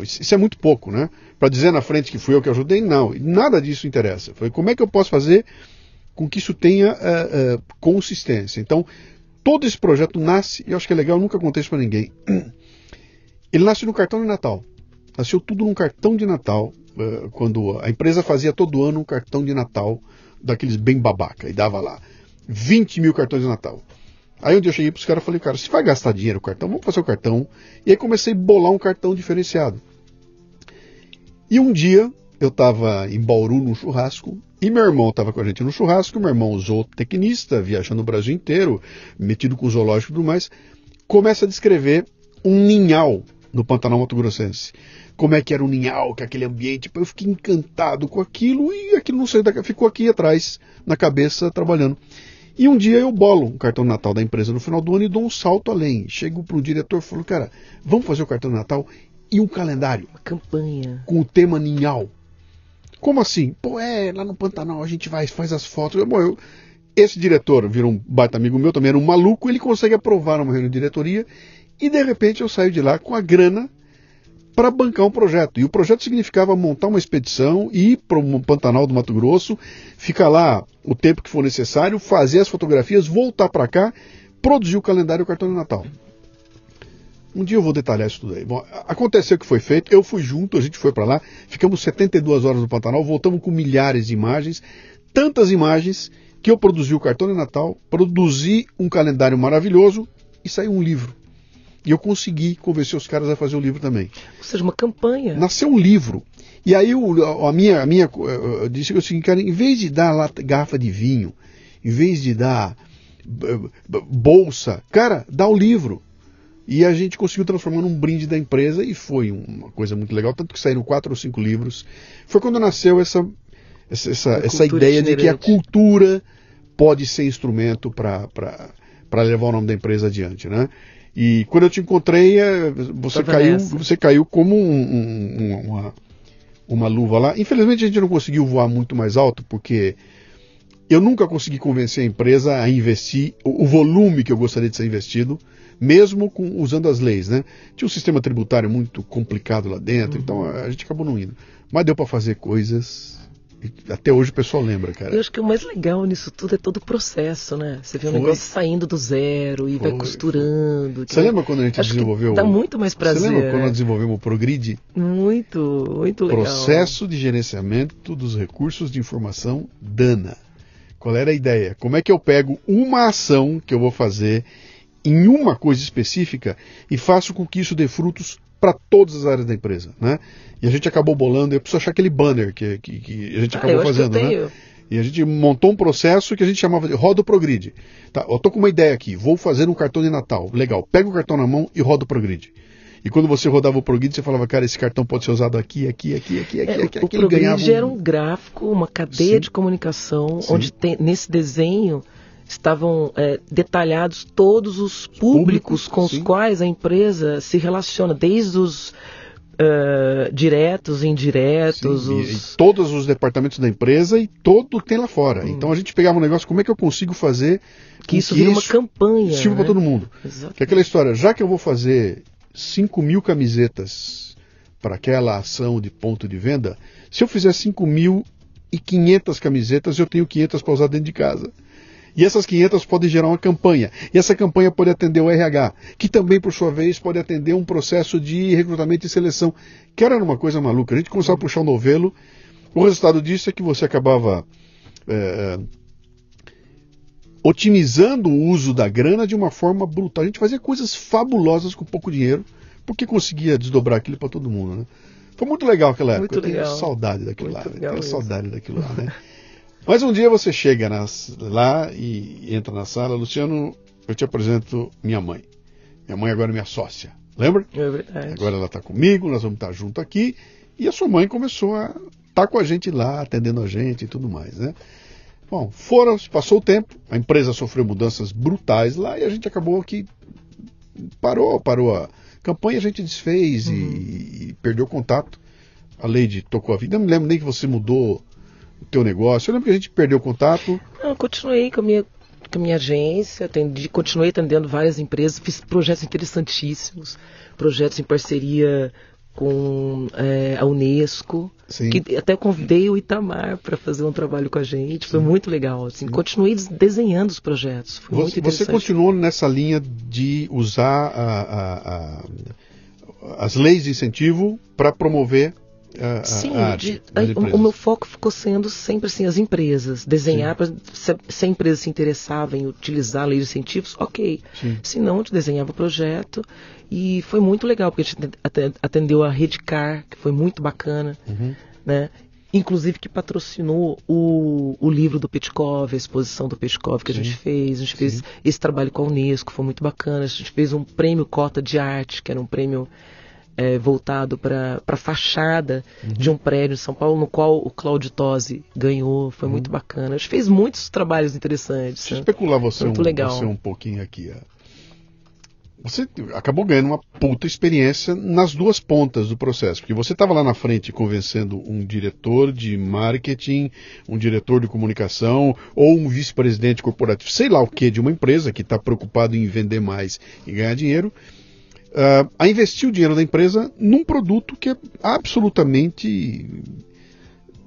Speaker 1: Isso é muito pouco, né? Pra dizer na frente que fui eu que ajudei, não. Nada disso interessa. Foi como é que eu posso fazer com que isso tenha eh, eh, consistência. Então, todo esse projeto nasce, e eu acho que é legal, nunca isso pra ninguém. Ele nasce no cartão de Natal. Nasceu tudo num cartão de Natal, eh, quando a empresa fazia todo ano um cartão de Natal, daqueles bem babaca, e dava lá 20 mil cartões de Natal. Aí onde eu cheguei pros caras, eu falei, cara, se vai gastar dinheiro no cartão, vamos fazer o cartão. E aí comecei a bolar um cartão diferenciado. E um dia eu estava em Bauru num churrasco e meu irmão estava com a gente no churrasco. Meu irmão, zootecnista, viajando o Brasil inteiro, metido com zoológico e tudo mais, começa a descrever um ninhal no Pantanal Mato Grossense. Como é que era o ninhal, que aquele ambiente. Eu fiquei encantado com aquilo e aquilo não saiu da ficou aqui atrás, na cabeça, trabalhando. E um dia eu bolo um cartão de Natal da empresa no final do ano e dou um salto além. Chego pro diretor e falo, cara, vamos fazer o cartão de Natal e um calendário
Speaker 2: Uma campanha.
Speaker 1: com o tema ninhal. Como assim? Pô, é, lá no Pantanal a gente vai, faz as fotos. Bom, eu- esse diretor virou um baita amigo meu, também era um maluco, ele consegue aprovar uma reunião de diretoria e de repente eu saio de lá com a grana para bancar um projeto. E o projeto significava montar uma expedição, ir para o Pantanal do Mato Grosso, ficar lá o tempo que for necessário, fazer as fotografias, voltar para cá, produzir o calendário e o cartão de Natal. Um dia eu vou detalhar isso tudo aí. Bom, aconteceu que foi feito, eu fui junto, a gente foi para lá, ficamos 72 horas no Pantanal, voltamos com milhares de imagens, tantas imagens que eu produzi o cartão de Natal, produzi um calendário maravilhoso e saiu um livro. E eu consegui convencer os caras a fazer o livro também.
Speaker 2: Ou seja, uma campanha.
Speaker 1: Nasceu um livro. E aí o- a minha, a minha eu disse o seguinte, cara, em vez de dar lata- garrafa de vinho, em vez de dar b- bolsa, cara, dá o livro. E a gente conseguiu transformar num brinde da empresa e foi uma coisa muito legal, tanto que saíram quatro ou cinco livros. Foi quando nasceu essa, essa, essa, essa ideia de que a cultura pode ser instrumento para levar o nome da empresa adiante, né? E quando eu te encontrei, eh, você caiu, você caiu como um- um- uma, uma luva lá. Infelizmente a gente não conseguiu voar muito mais alto, porque eu nunca consegui convencer a empresa a investir o, o volume que eu gostaria de ser investido, mesmo com, usando as leis, né? Tinha um sistema tributário muito complicado lá dentro, então a gente acabou não indo. Mas deu para fazer coisas até hoje o pessoal lembra, cara.
Speaker 2: Eu acho que o mais legal nisso tudo é todo o processo, né? Você vê o um negócio saindo do zero e foi, vai costurando.
Speaker 1: Você lembra quando a gente desenvolveu.
Speaker 2: Dá muito mais prazer.
Speaker 1: Você lembra quando nós desenvolvemos o Progrid?
Speaker 2: Muito, muito legal.
Speaker 1: Processo de gerenciamento dos recursos de informação DANA. Qual era a ideia? Como é que eu pego uma ação que eu vou fazer em uma coisa específica e faço com que isso dê frutos para todas as áreas da empresa, né? E a gente acabou bolando, eu preciso achar aquele banner que, que, que a gente ah, acabou fazendo, né? E a gente montou um processo que a gente chamava de roda o progrid. Tá, eu tô com uma ideia aqui, vou fazer um cartão de Natal. Legal, pega o cartão na mão e roda o progrid. E quando você rodava o progrid, você falava, cara, esse cartão pode ser usado aqui, aqui, aqui, aqui, aqui, é, aqui. O,
Speaker 2: progrid um... era um gráfico, uma cadeia Sim. de comunicação, Sim. onde tem, nesse desenho estavam é, detalhados todos os públicos, públicos com sim. os quais a empresa se relaciona, desde os uh, diretos, indiretos. Sim, os...
Speaker 1: Todos os departamentos da empresa e todo que tem lá fora. Hum. Então a gente pegava um negócio, como é que eu consigo fazer
Speaker 2: que isso vira uma campanha.
Speaker 1: Sirva né? para todo mundo. Exatamente. Que é aquela história, já que eu vou fazer 5 mil camisetas para aquela ação de ponto de venda, se eu fizer 5 mil e 500 camisetas, eu tenho 500 para usar dentro de casa. E essas 500 podem gerar uma campanha. E essa campanha pode atender o RH, que também, por sua vez, pode atender um processo de recrutamento e seleção. Que era uma coisa maluca. A gente começava a puxar o novelo. O resultado disso é que você acabava é, otimizando o uso da grana de uma forma brutal. A gente fazia coisas fabulosas com pouco dinheiro, porque conseguia desdobrar aquilo para todo mundo. Né? Foi muito legal aquela época.
Speaker 2: Muito
Speaker 1: eu
Speaker 2: legal.
Speaker 1: tenho saudade daquilo muito lá. Tenho saudade daquilo lá, né? Mas um dia você chega nas, lá e entra na sala, Luciano, eu te apresento minha mãe. Minha mãe agora é minha sócia. Lembra?
Speaker 2: É verdade.
Speaker 1: Agora ela está comigo, nós vamos estar junto aqui. E a sua mãe começou a estar tá com a gente lá, atendendo a gente e tudo mais, né? Bom, foram, passou o tempo, a empresa sofreu mudanças brutais lá e a gente acabou que parou, parou a campanha, a gente desfez uhum. e, e, perdeu contato. A lei de tocou a vida. Eu não me lembro nem que você mudou teu negócio? Eu lembro que a gente perdeu o contato.
Speaker 2: Não, continuei com a minha, com a minha agência, atendi, continuei atendendo várias empresas, fiz projetos interessantíssimos, projetos em parceria com é, a Unesco, Sim. que até convidei o Itamar para fazer um trabalho com a gente, foi Sim. muito legal. Assim, continuei desenhando os projetos, foi
Speaker 1: você,
Speaker 2: muito interessante.
Speaker 1: Você continuou nessa linha de usar a, a, a, as leis de incentivo para promover a,
Speaker 2: Sim,
Speaker 1: a arte,
Speaker 2: de, o, o, meu foco ficou sendo sempre assim, as empresas. Desenhar, pra, se, se, a empresa se interessava em utilizar a lei de incentivos, ok. Sim. Se não, a gente desenhava o projeto. E foi muito legal, porque a gente atendeu a Redcar, que foi muito bacana. Uhum. Né? Inclusive que patrocinou o, o livro do Petkov, a exposição do Petkov que Sim. a gente fez. A gente Sim. fez esse trabalho com a Unesco, foi muito bacana. A gente fez um prêmio Cota de Arte, que era um prêmio é, voltado para a fachada uhum. de um prédio em São Paulo, no qual o Claudio Tosi ganhou. Foi uhum. muito bacana. A gente fez muitos trabalhos interessantes.
Speaker 1: Deixa eu né? especular você, muito um, legal. você um pouquinho aqui. Você acabou ganhando uma puta experiência nas duas pontas do processo, porque você estava lá na frente convencendo um diretor de marketing, um diretor de comunicação ou um vice-presidente corporativo, sei lá o que, de uma empresa que está preocupado em vender mais e ganhar dinheiro uh, a investir o dinheiro da empresa num produto que é absolutamente.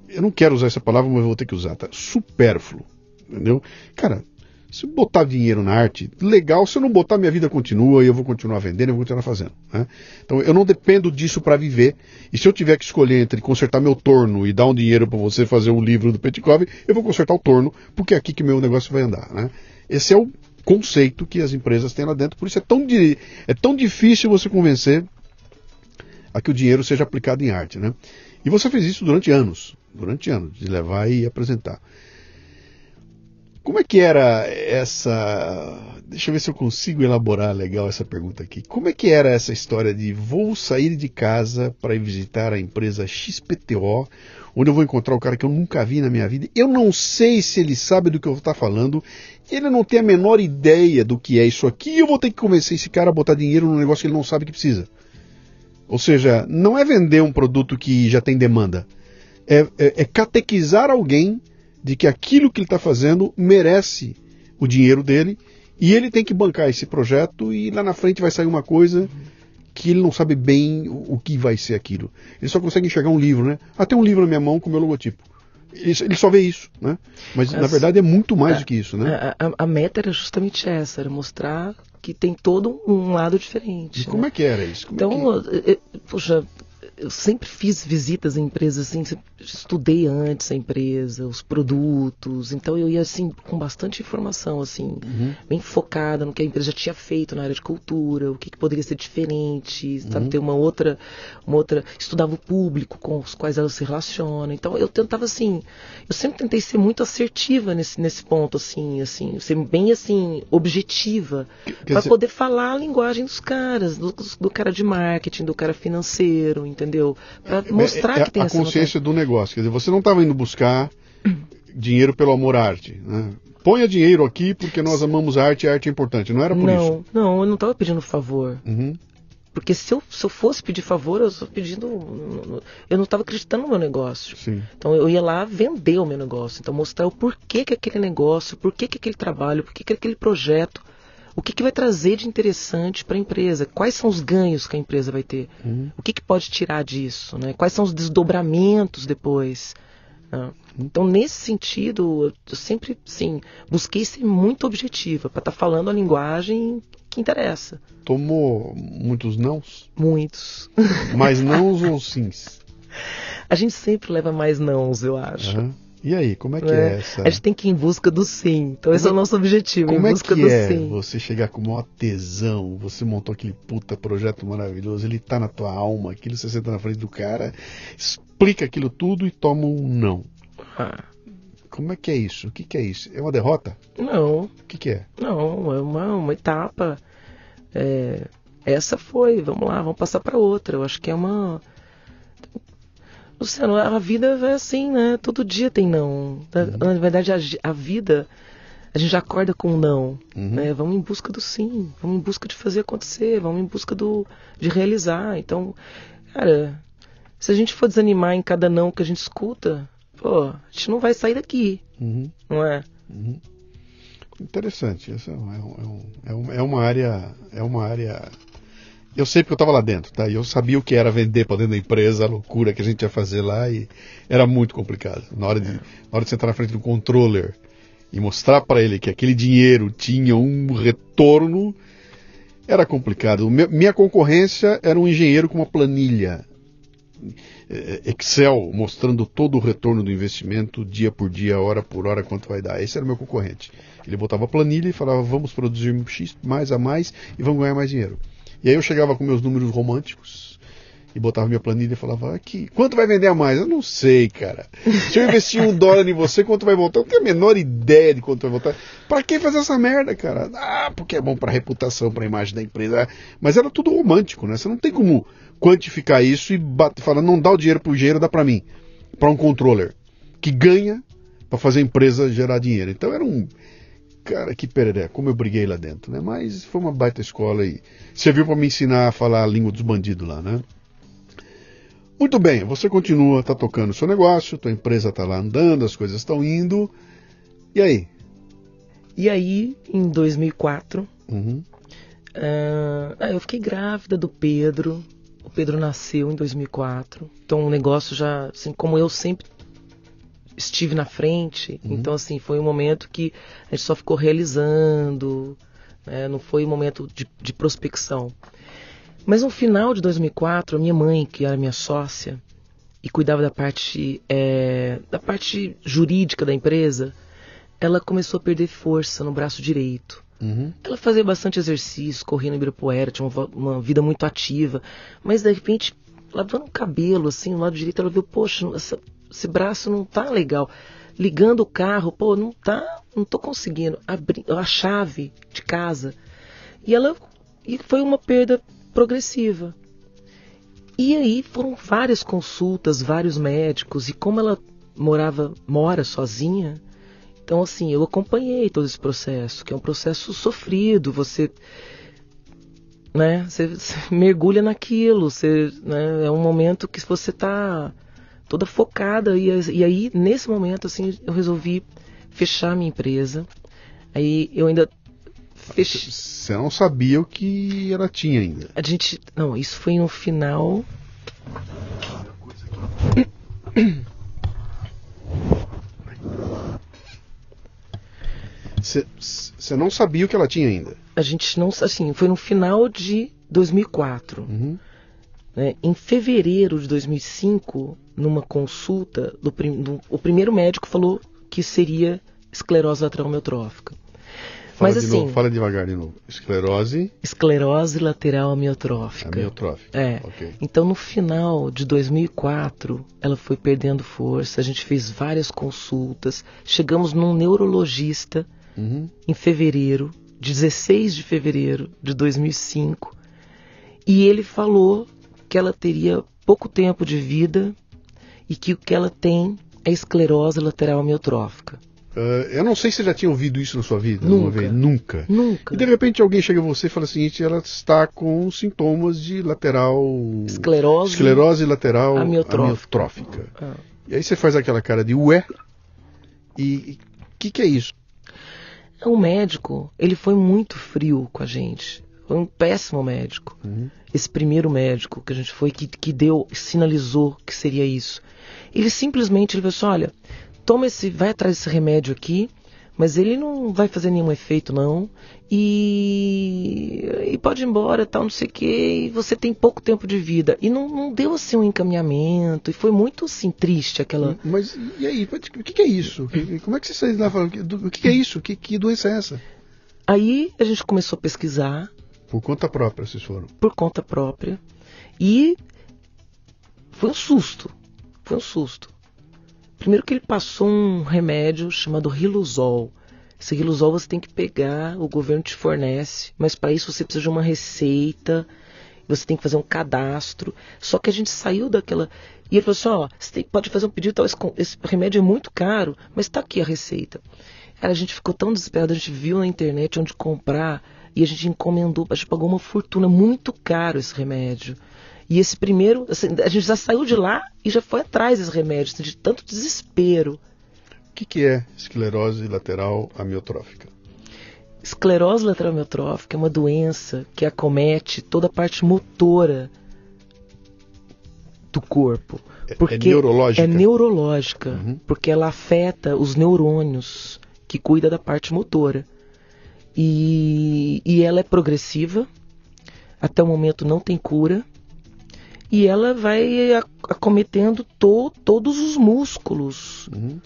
Speaker 1: Eu não quero usar essa palavra, mas vou ter que usar, tá? Supérfluo. Entendeu? Cara, se botar dinheiro na arte, legal. Se eu não botar, minha vida continua e eu vou continuar vendendo, eu vou continuar fazendo. Né? Então eu não dependo disso para viver. E se eu tiver que escolher entre consertar meu torno e dar um dinheiro para você fazer um livro do Petkov, eu vou consertar o torno, porque é aqui que meu negócio vai andar. Né? Esse é o conceito que as empresas têm lá dentro. Por isso é tão, é tão difícil você convencer a que o dinheiro seja aplicado em arte. Né? E você fez isso durante anos, durante anos, de levar e apresentar. Como é que era essa. Deixa eu ver se eu consigo elaborar legal essa pergunta aqui. Como é que era essa história de vou sair de casa para visitar a empresa XPTO, onde eu vou encontrar o cara que eu nunca vi na minha vida? Eu não sei se ele sabe do que eu estou falando ele não tem a menor ideia do que é isso aqui e eu vou ter que convencer esse cara a botar dinheiro num negócio que ele não sabe que precisa. Ou seja, não é vender um produto que já tem demanda. É, é, é catequizar alguém de que aquilo que ele está fazendo merece o dinheiro dele e ele tem que bancar esse projeto e lá na frente vai sair uma coisa que ele não sabe bem o, que vai ser aquilo. Ele só consegue enxergar um livro, né? Até um livro na minha mão com o meu logotipo. ele só vê isso, né? Mas na verdade é muito mais
Speaker 2: a,
Speaker 1: do que isso, né?
Speaker 2: A, a, a, meta era justamente essa, era mostrar que tem todo um lado diferente.
Speaker 1: E como né? é que era isso? Como
Speaker 2: então,
Speaker 1: é que...
Speaker 2: poxa, eu sempre fiz visitas em empresas, assim, estudei antes a empresa, os produtos, então eu ia assim com bastante informação, assim, uhum. bem focada no que a empresa já tinha feito na área de cultura, o que, que poderia ser diferente, sabe, uhum. ter uma outra, uma outra, estudava o público com os quais ela se relaciona, então eu tentava assim, eu sempre tentei ser muito assertiva nesse, nesse ponto, assim, assim, ser bem assim objetiva para poder falar a linguagem dos caras, do, do cara de marketing, do cara financeiro, entendeu? Entendeu? Para é, mostrar
Speaker 1: é, é,
Speaker 2: que tem
Speaker 1: a
Speaker 2: essa
Speaker 1: consciência do negócio. Quer dizer, você não estava indo buscar dinheiro pelo amor à arte. Né? Ponha dinheiro aqui porque nós amamos a arte e a arte é importante. Não era por
Speaker 2: não,
Speaker 1: isso.
Speaker 2: Não, eu não estava pedindo favor.
Speaker 1: Uhum.
Speaker 2: Porque se eu, se eu fosse pedir favor, eu estou pedindo. Eu não estava acreditando no meu negócio.
Speaker 1: Sim.
Speaker 2: Então eu ia lá vender o meu negócio. Então mostrar o porquê que aquele negócio, porquê que aquele trabalho, porquê que aquele projeto o que, que vai trazer de interessante para a empresa? Quais são os ganhos que a empresa vai ter?
Speaker 1: Uhum.
Speaker 2: O que, que pode tirar disso? Né? Quais são os desdobramentos depois? Né? Então, nesse sentido, eu sempre sim, busquei ser muito objetiva para estar tá falando a linguagem que interessa.
Speaker 1: Tomou muitos nãos?
Speaker 2: Muitos.
Speaker 1: Mais nãos ou sims?
Speaker 2: A gente sempre leva mais nãos, eu acho.
Speaker 1: Uhum. E aí, como é que é, é essa?
Speaker 2: A gente tem que ir em busca do sim. Então como esse é o nosso objetivo,
Speaker 1: como
Speaker 2: em busca
Speaker 1: é que
Speaker 2: do
Speaker 1: é
Speaker 2: sim.
Speaker 1: Você chegar com maior tesão, você montou aquele puta projeto maravilhoso, ele tá na tua alma, aquilo você senta na frente do cara, explica aquilo tudo e toma um não.
Speaker 2: Ah.
Speaker 1: Como é que é isso? O que, que é isso? É uma derrota?
Speaker 2: Não.
Speaker 1: O que, que é?
Speaker 2: Não, é uma, uma etapa. É, essa foi, vamos lá, vamos passar para outra. Eu acho que é uma Luciano, a vida é assim, né? Todo dia tem não. Uhum. Na verdade, a, a, vida, a gente já acorda com não.
Speaker 1: Uhum.
Speaker 2: Né? Vamos em busca do sim, vamos em busca de fazer acontecer, vamos em busca do, de realizar. Então, cara, se a gente for desanimar em cada não que a gente escuta, pô, a gente não vai sair daqui.
Speaker 1: Uhum.
Speaker 2: Não é?
Speaker 1: Uhum. Interessante. Essa é, um, é, um, é, uma área. É uma área eu sei porque eu estava lá dentro, tá? E eu sabia o que era vender para dentro da empresa, a loucura que a gente ia fazer lá e era muito complicado. Na hora de, na hora de sentar na frente do controller e mostrar para ele que aquele dinheiro tinha um retorno, era complicado. Minha concorrência era um engenheiro com uma planilha eh, Excel mostrando todo o retorno do investimento, dia por dia, hora por hora, quanto vai dar. Esse era o meu concorrente. Ele botava a planilha e falava: vamos produzir X mais a mais e vamos ganhar mais dinheiro. E aí eu chegava com meus números românticos e botava minha planilha e falava, aqui, quanto vai vender a mais? Eu não sei, cara. Se eu investir um dólar em você, quanto vai voltar? Eu não tenho a menor ideia de quanto vai voltar. Pra que fazer essa merda, cara? Ah, porque é bom pra reputação, pra imagem da empresa. Mas era tudo romântico, né? Você não tem como quantificar isso e falar, não dá o dinheiro pro engenheiro, dá pra mim. Pra um controller. Que ganha para fazer a empresa gerar dinheiro. Então era um cara, que pereré, como eu briguei lá dentro, né? Mas foi uma baita escola e serviu para me ensinar a falar a língua dos bandidos lá, né? Muito bem, você continua, tá tocando o seu negócio, tua empresa tá lá andando, as coisas estão indo. E aí?
Speaker 2: E aí, em 2004,
Speaker 1: uhum.
Speaker 2: uh, eu fiquei grávida do Pedro. O Pedro nasceu em 2004. Então o negócio já, assim, como eu sempre estive na frente. Uhum. Então, assim, foi um momento que a gente só ficou realizando, né? não foi um momento de, de, prospecção. Mas no final de 2004, a minha mãe, que era minha sócia e cuidava da parte, é, da parte jurídica da empresa, ela começou a perder força no braço direito.
Speaker 1: Uhum.
Speaker 2: Ela fazia bastante exercício, corria no Ibirapuera, tinha uma, uma, vida muito ativa, mas de repente, lavando o cabelo, assim, no lado direito, ela viu, poxa, essa esse braço não tá legal. Ligando o carro, pô, não tá, não tô conseguindo abrir a chave de casa. E ela e foi uma perda progressiva. E aí foram várias consultas, vários médicos e como ela morava, mora sozinha, então assim, eu acompanhei todo esse processo, que é um processo sofrido, você né, você, mergulha naquilo, você, né, é um momento que você está toda focada. E, e aí, nesse momento, assim, eu resolvi fechar minha empresa. Aí eu ainda
Speaker 1: fechei. Você não sabia o que ela tinha ainda?
Speaker 2: A gente. Não, isso foi no final.
Speaker 1: Você não sabia o que ela tinha ainda?
Speaker 2: A gente não. Assim, foi no final de 2004. Uhum. Né? Em fevereiro de 2005, numa consulta, do, do, o primeiro médico falou que seria esclerose lateral amiotrófica.
Speaker 1: Fala Mas assim, novo, fala devagar de novo. Esclerose.
Speaker 2: Esclerose lateral amiotrófica.
Speaker 1: Amiotrófica.
Speaker 2: É. Okay. Então no final de 2004, ela foi perdendo força. A gente fez várias consultas. Chegamos num neurologista uhum. em fevereiro, 16 de fevereiro de 2005, e ele falou que ela teria pouco tempo de vida e que o que ela tem é esclerose lateral amiotrófica.
Speaker 1: Uh, eu não sei se você já tinha ouvido isso na sua vida.
Speaker 2: Nunca.
Speaker 1: Vez. Nunca.
Speaker 2: Nunca.
Speaker 1: E de repente alguém chega a você e fala o seguinte: ela está com sintomas de lateral.
Speaker 2: Esclerose.
Speaker 1: Esclerose lateral
Speaker 2: amiotrófica.
Speaker 1: amiotrófica. Ah. E aí você faz aquela cara de ué. E o que, que é isso?
Speaker 2: O médico, ele foi muito frio com a gente. Foi um péssimo médico. Uhum. Esse primeiro médico que a gente foi, que, que deu, sinalizou que seria isso. Ele simplesmente ele falou assim: olha, toma esse, vai atrás desse remédio aqui, mas ele não vai fazer nenhum efeito não, e, e pode ir embora, tal, não sei o que, e você tem pouco tempo de vida. E não, não deu assim um encaminhamento, e foi muito assim triste aquela...
Speaker 1: Mas e aí, o que, que é isso? Como é que você lá falando? O que, que é isso? Que, que doença é essa?
Speaker 2: Aí a gente começou a pesquisar.
Speaker 1: Por conta própria, vocês foram?
Speaker 2: Por conta própria. E foi um susto. Foi um susto. Primeiro que ele passou um remédio chamado Riluzol. Esse Riluzol você tem que pegar, o governo te fornece, mas para isso você precisa de uma receita, você tem que fazer um cadastro. Só que a gente saiu daquela. E ele falou assim: ó, você tem, pode fazer um pedido, tal, esse, esse remédio é muito caro, mas está aqui a receita. Cara, a gente ficou tão desesperado, a gente viu na internet onde comprar e a gente encomendou, a gente pagou uma fortuna, muito caro esse remédio. E esse primeiro, assim, a gente já saiu de lá e já foi atrás desses remédios, de tanto desespero.
Speaker 1: O que, que é esclerose lateral amiotrófica?
Speaker 2: Esclerose lateral amiotrófica é uma doença que acomete toda a parte motora do corpo.
Speaker 1: É, porque é neurológica?
Speaker 2: É neurológica, uhum. porque ela afeta os neurônios que cuida da parte motora. E, e ela é progressiva, até o momento não tem cura, e ela vai acometendo to, todos os músculos uhum.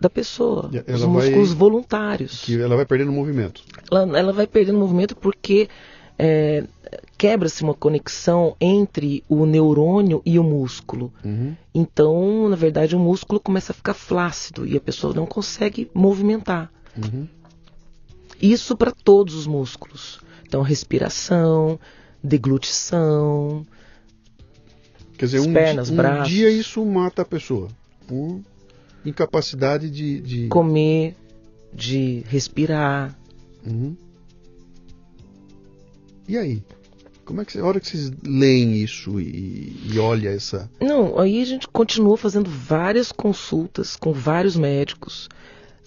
Speaker 2: da pessoa, ela os músculos vai, voluntários.
Speaker 1: Que ela vai perdendo movimento.
Speaker 2: Ela, ela vai perdendo movimento porque é, quebra-se uma conexão entre o neurônio e o músculo. Uhum. Então, na verdade, o músculo começa a ficar flácido e a pessoa não consegue movimentar. Uhum. Isso para todos os músculos. Então, respiração, deglutição,
Speaker 1: Quer dizer, um, pernas, um braços. dia isso mata a pessoa por incapacidade de, de...
Speaker 2: comer, de respirar. Uhum.
Speaker 1: E aí? Como é que a hora que vocês leem isso e, e olha essa?
Speaker 2: Não, aí a gente continuou fazendo várias consultas com vários médicos,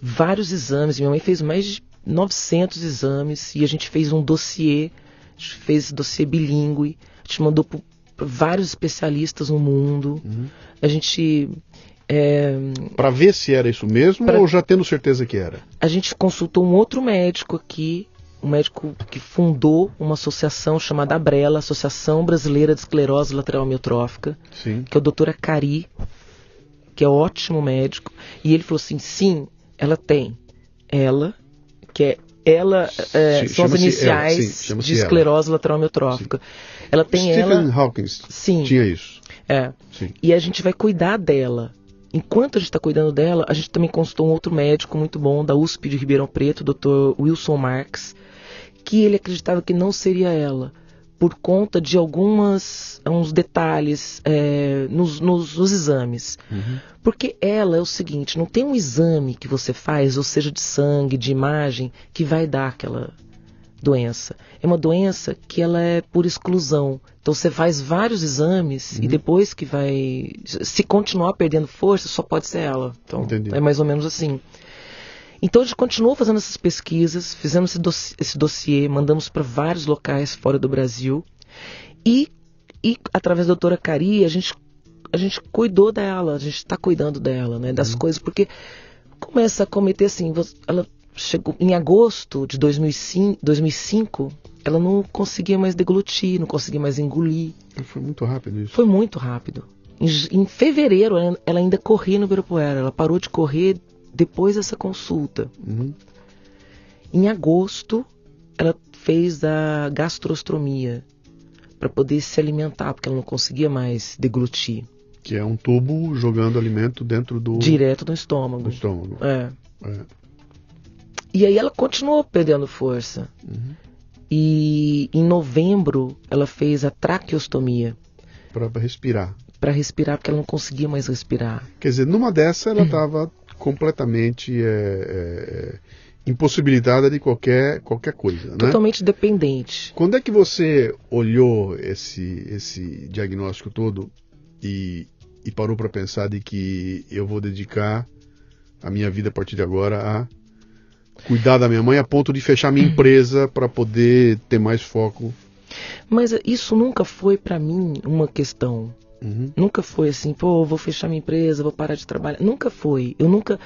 Speaker 2: vários exames. Minha mãe fez mais de 900 exames e a gente fez um dossiê, a gente fez dossiê bilíngue, a gente mandou para vários especialistas no mundo. Uhum. A gente. É,
Speaker 1: para ver se era isso mesmo pra, ou já tendo certeza que era?
Speaker 2: A gente consultou um outro médico aqui, um médico que fundou uma associação chamada Abrela, Associação Brasileira de Esclerose Lateral Amiotrófica, sim. que é o doutor Acari, que é ótimo médico. E ele falou assim: sim, ela tem. Ela, que é ela é, são as iniciais ela, sim, de esclerose ela. lateral amiotrófica. Sim. Ela tem
Speaker 1: Stephen
Speaker 2: ela.
Speaker 1: Hawkins
Speaker 2: sim,
Speaker 1: tinha isso.
Speaker 2: É. Sim. E a gente vai cuidar dela. Enquanto a gente está cuidando dela, a gente também consultou um outro médico muito bom da USP de Ribeirão Preto, o Dr. Wilson Marx, que ele acreditava que não seria ela por conta de algumas uns detalhes é, nos, nos, nos, exames. Uhum. Porque ela é o seguinte, não tem um exame que você faz, ou seja, de sangue, de imagem, que vai dar aquela doença. É uma doença que ela é por exclusão. Então você faz vários exames uhum. e depois que vai. Se continuar perdendo força, só pode ser ela. Então Entendi. é mais ou menos assim. Então a gente continuou fazendo essas pesquisas, fizemos esse, dossiê, esse dossiê mandamos para vários locais fora do Brasil e, e através da doutora Cari a gente, a gente cuidou dela, a gente está cuidando dela, né, das uhum. coisas, porque começa a cometer assim, ela chegou em agosto de 2005, 2005 ela não conseguia mais deglutir, não conseguia mais engolir.
Speaker 1: Foi muito rápido isso.
Speaker 2: Foi muito rápido. Em, em fevereiro ela ainda corria no Ibirapuera. Ela parou de correr depois dessa consulta.
Speaker 1: Uhum.
Speaker 2: Em agosto ela fez a gastrostomia para poder se alimentar, porque ela não conseguia mais deglutir.
Speaker 1: Que é um tubo jogando alimento dentro do.
Speaker 2: Direto no estômago.
Speaker 1: No estômago.
Speaker 2: É.
Speaker 1: é.
Speaker 2: E aí ela continuou perdendo força.
Speaker 1: Uhum.
Speaker 2: E em novembro ela fez a traqueostomia.
Speaker 1: Para respirar.
Speaker 2: Para respirar, porque ela não conseguia mais respirar.
Speaker 1: Quer dizer, numa dessa ela estava completamente é, é, impossibilitada de qualquer, qualquer coisa. Né?
Speaker 2: Totalmente né? dependente.
Speaker 1: Quando é que você olhou esse, esse diagnóstico todo e, e parou para pensar de que eu vou dedicar a minha vida a partir de agora a cuidar da minha mãe a ponto de fechar minha empresa para poder ter mais foco?
Speaker 2: Mas isso nunca foi para mim uma questão.
Speaker 1: Uhum.
Speaker 2: Nunca foi assim, pô, vou fechar minha empresa, vou parar de trabalhar. Nunca foi. Eu nunca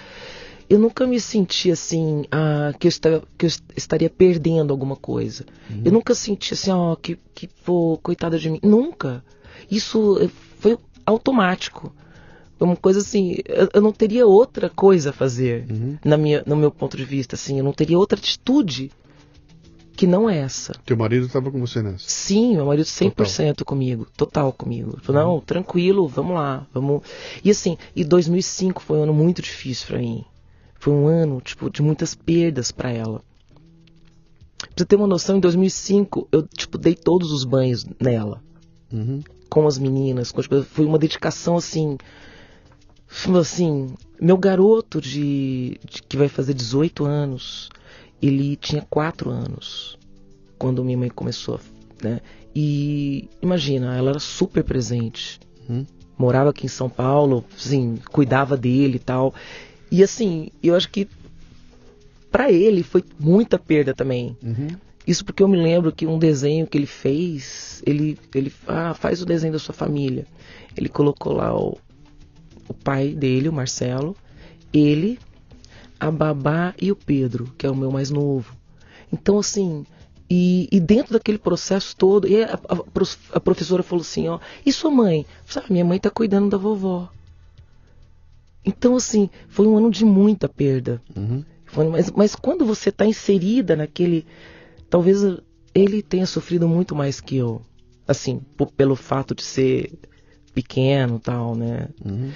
Speaker 2: eu nunca me senti assim, ah, que, eu está, que eu estaria perdendo alguma coisa. Uhum. Eu nunca senti assim, ó, oh, que, que pô, coitada de mim. Nunca. Isso eh, foi automático. Foi uma coisa assim, eu, eu, não teria outra coisa a fazer,
Speaker 1: uhum.
Speaker 2: na minha, no meu ponto de vista, assim, eu não teria outra atitude que não é essa.
Speaker 1: Teu marido estava com você nessa?
Speaker 2: Sim, meu marido 100% total. comigo, total comigo. Falou, não, tranquilo, vamos lá, vamos. E assim, e 2005 foi um ano muito difícil para mim. Foi um ano, tipo, de muitas perdas para ela. Pra você ter uma noção, em 2005 eu, tipo, dei todos os banhos nela.
Speaker 1: Uhum.
Speaker 2: Com as meninas, com as Foi uma dedicação, assim... Assim, meu garoto de, de que vai fazer 18 anos, ele tinha 4 anos quando minha mãe começou, né? E imagina, ela era super presente.
Speaker 1: Uhum.
Speaker 2: Morava aqui em São Paulo, assim, cuidava dele e tal. E assim, eu acho que para ele foi muita perda também.
Speaker 1: Uhum.
Speaker 2: Isso porque eu me lembro que um desenho que ele fez, ele, ele ah, faz o desenho da sua família. Ele colocou lá o, o pai dele, o Marcelo, ele, a Babá e o Pedro, que é o meu mais novo. Então, assim, e, e dentro daquele processo todo, e a, a, a, professora falou assim, ó, e sua mãe? Sabe, minha mãe está cuidando da vovó. Então, assim, foi um ano de muita perda.
Speaker 1: Uhum.
Speaker 2: Mas, mas quando você está inserida naquele. Talvez ele tenha sofrido muito mais que eu. Assim, pelo fato de ser pequeno tal, né?
Speaker 1: Uhum.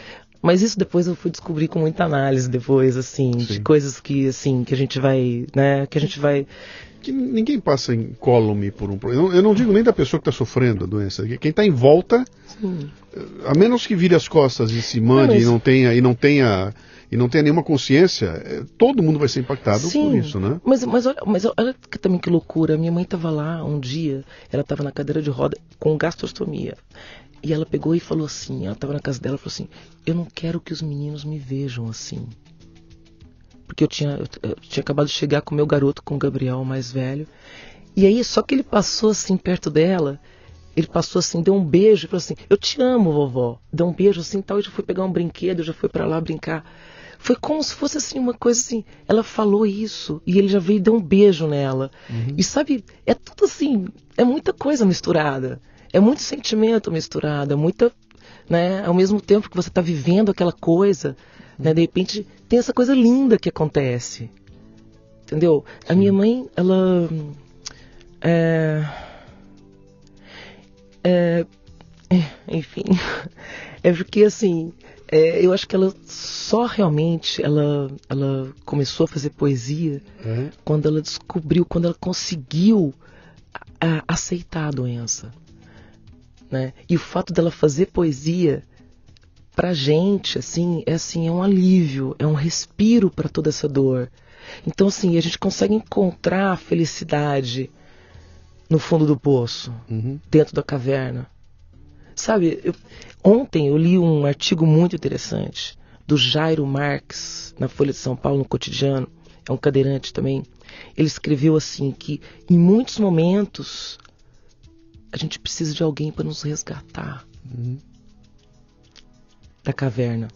Speaker 2: Mas isso depois eu fui descobrir com muita análise depois, assim, Sim. de coisas que, assim, que a gente vai, né, que a gente vai
Speaker 1: que ninguém passa incólume por um problema. Eu não digo nem da pessoa que está sofrendo a doença. Quem está em volta,
Speaker 2: Sim.
Speaker 1: a menos que vire as costas e se mande mas... e não tenha e não tenha e não tenha nenhuma consciência, é, todo mundo vai ser impactado
Speaker 2: Sim,
Speaker 1: por isso, né?
Speaker 2: Mas, mas, olha, mas olha que, também que loucura. Minha mãe estava lá um dia, ela estava na cadeira de roda com gastrostomia. E ela pegou e falou assim, ela estava na casa dela falou assim, eu não quero que os meninos me vejam assim porque eu tinha, eu tinha acabado de chegar com o meu garoto, com o Gabriel, mais velho. E aí, só que ele passou assim perto dela, ele passou assim, deu um beijo e falou assim: Eu te amo, vovó. Deu um beijo assim tal, e já foi pegar um brinquedo, já foi para lá brincar. Foi como se fosse assim, uma coisa assim. Ela falou isso e ele já veio e deu um beijo nela.
Speaker 1: Uhum.
Speaker 2: E sabe, é tudo assim, é muita coisa misturada. É muito sentimento misturado, é muita. Né, ao mesmo tempo que você está vivendo aquela coisa, né? De repente tem essa coisa linda que acontece. Entendeu? Sim. A minha mãe, ela. É, é, enfim. É porque assim. É, eu acho que ela só realmente ela, ela começou a fazer poesia
Speaker 1: é.
Speaker 2: quando ela descobriu, quando ela conseguiu a, a aceitar a doença. Né? E o fato dela fazer poesia pra gente, assim, é assim, é um alívio, é um respiro para toda essa dor. Então, assim, a gente consegue encontrar a felicidade no fundo do poço,
Speaker 1: uhum.
Speaker 2: dentro da caverna. Sabe, eu, ontem eu li um artigo muito interessante do Jairo Marx na Folha de São Paulo, no Cotidiano, é um cadeirante também. Ele escreveu assim que em muitos momentos a gente precisa de alguém para nos resgatar.
Speaker 1: Uhum
Speaker 2: da caverna.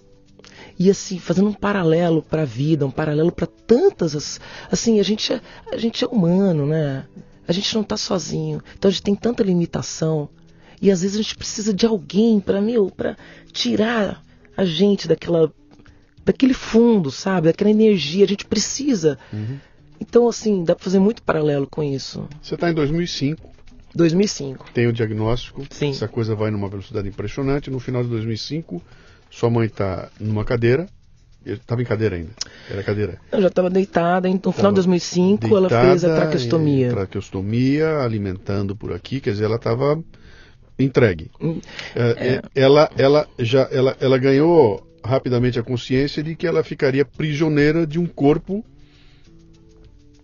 Speaker 2: E assim, fazendo um paralelo para a vida, um paralelo para tantas. as- Assim, a gente, é, a gente é humano, né? A gente não tá sozinho. Então a gente tem tanta limitação. E às vezes a gente precisa de alguém para meu, para tirar a gente daquela daquele fundo, sabe? Daquela energia. A gente precisa. Então, assim, dá pra fazer muito paralelo com isso.
Speaker 1: Você está em 2005,
Speaker 2: 2005.
Speaker 1: tem o diagnóstico,
Speaker 2: Sim.
Speaker 1: essa coisa vai numa velocidade impressionante. No final de 2005, sua mãe está numa cadeira, estava em cadeira ainda, era cadeira.
Speaker 2: Eu já estava deitada. e No final de 2005, ela fez a
Speaker 1: Deitada,
Speaker 2: traqueostomia.
Speaker 1: Traqueostomia, alimentando por aqui, quer dizer, ela estava entregue.
Speaker 2: Hum,
Speaker 1: É, é, Ela, ela já, ela, ela ganhou rapidamente a consciência de que ela ficaria prisioneira de um corpo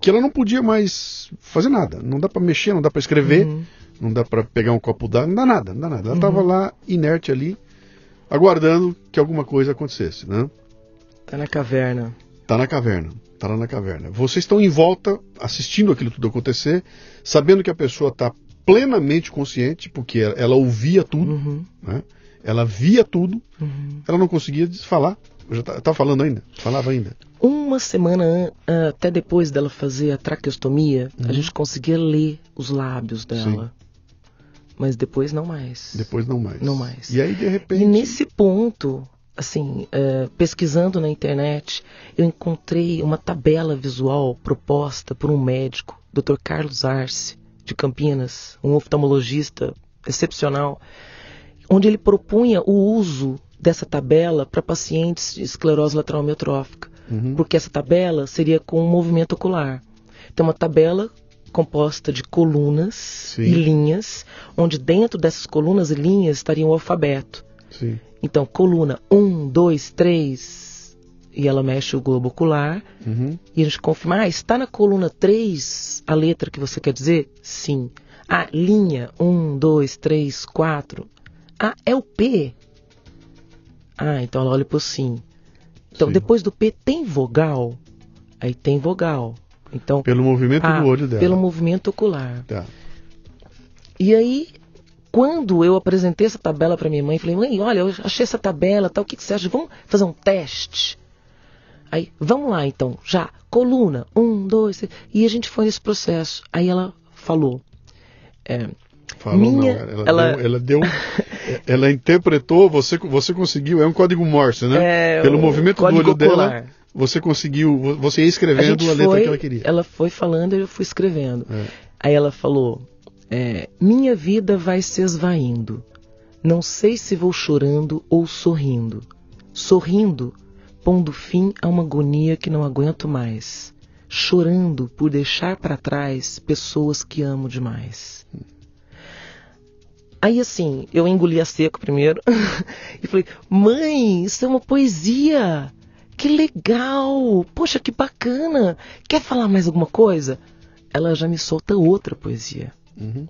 Speaker 1: que ela não podia mais fazer nada. Não dá para mexer, não dá para escrever,
Speaker 2: Uhum.
Speaker 1: não dá para pegar um copo d'água, não dá nada, não dá nada. Ela estava lá inerte ali, aguardando que alguma coisa acontecesse, né?
Speaker 2: Tá na caverna.
Speaker 1: Tá na caverna, tá lá na caverna. Vocês estão em volta, assistindo aquilo tudo acontecer, sabendo que a pessoa está plenamente consciente, porque ela, ela ouvia tudo,
Speaker 2: Uhum,
Speaker 1: né? Ela via tudo,
Speaker 2: uhum.
Speaker 1: ela não conseguia falar. Já tá, tá falando ainda, falava ainda.
Speaker 2: Uma semana an- ah, até depois dela fazer a traqueostomia,
Speaker 1: Uhum.
Speaker 2: a gente conseguia ler os lábios dela. Mas depois não mais.
Speaker 1: Depois não mais.
Speaker 2: Não mais.
Speaker 1: E aí, de repente.
Speaker 2: E nesse ponto, assim, eh, pesquisando na internet, eu encontrei uma tabela visual proposta por um médico, Dr. Carlos Arce, de Campinas, um oftalmologista excepcional, onde ele propunha o uso dessa tabela para pacientes de esclerose lateral amiotrófica,
Speaker 1: Uhum.
Speaker 2: porque essa tabela seria com um movimento ocular. Então, uma tabela composta de colunas
Speaker 1: Sim.
Speaker 2: e linhas, onde dentro dessas colunas e linhas estaria o alfabeto.
Speaker 1: Sim.
Speaker 2: Então, coluna 1, 2, 3, e ela mexe o globo ocular,
Speaker 1: Uhum.
Speaker 2: e a gente confirma, ah, está na coluna 3 a letra que você quer dizer? Sim. Ah, linha 1, 2, 3, 4. Ah, é o P. Ah, então ela olha pro sim. Então,
Speaker 1: Sim.
Speaker 2: depois do P tem vogal? Aí tem vogal. Então,
Speaker 1: Pelo movimento
Speaker 2: ah,
Speaker 1: do olho dela.
Speaker 2: pelo movimento ocular.
Speaker 1: Tá.
Speaker 2: E aí, quando eu apresentei essa tabela para minha mãe, falei, mãe, olha, eu achei essa tabela, tal, o que, que você acha? Vamos fazer um teste? Aí, vamos lá então, já, coluna, um, dois, três. E a gente foi nesse processo. Aí ela falou, é,
Speaker 1: Falou,
Speaker 2: Minha-
Speaker 1: não. Ela,
Speaker 2: ela-
Speaker 1: Deu, ela deu. ela interpretou, você, você conseguiu. É um código Morse, né?
Speaker 2: É,
Speaker 1: Pelo movimento do olho dela,
Speaker 2: ocular.
Speaker 1: você conseguiu. vo- Você ia
Speaker 2: a
Speaker 1: escrevendo
Speaker 2: gente
Speaker 1: a, letra
Speaker 2: foi,
Speaker 1: que ela queria.
Speaker 2: ela foi falando e eu fui escrevendo.
Speaker 1: É.
Speaker 2: Aí ela falou: é, Minha vida vai se esvaindo. Não sei se vou chorando ou sorrindo. Sorrindo, pondo fim a uma agonia que não aguento mais. Chorando por deixar para trás pessoas que amo demais. Aí assim, eu engoli a seco primeiro e falei: Mãe, isso é uma poesia! Que legal! Poxa, que bacana! Quer falar mais alguma coisa? Ela já me solta outra poesia.
Speaker 1: Uhum.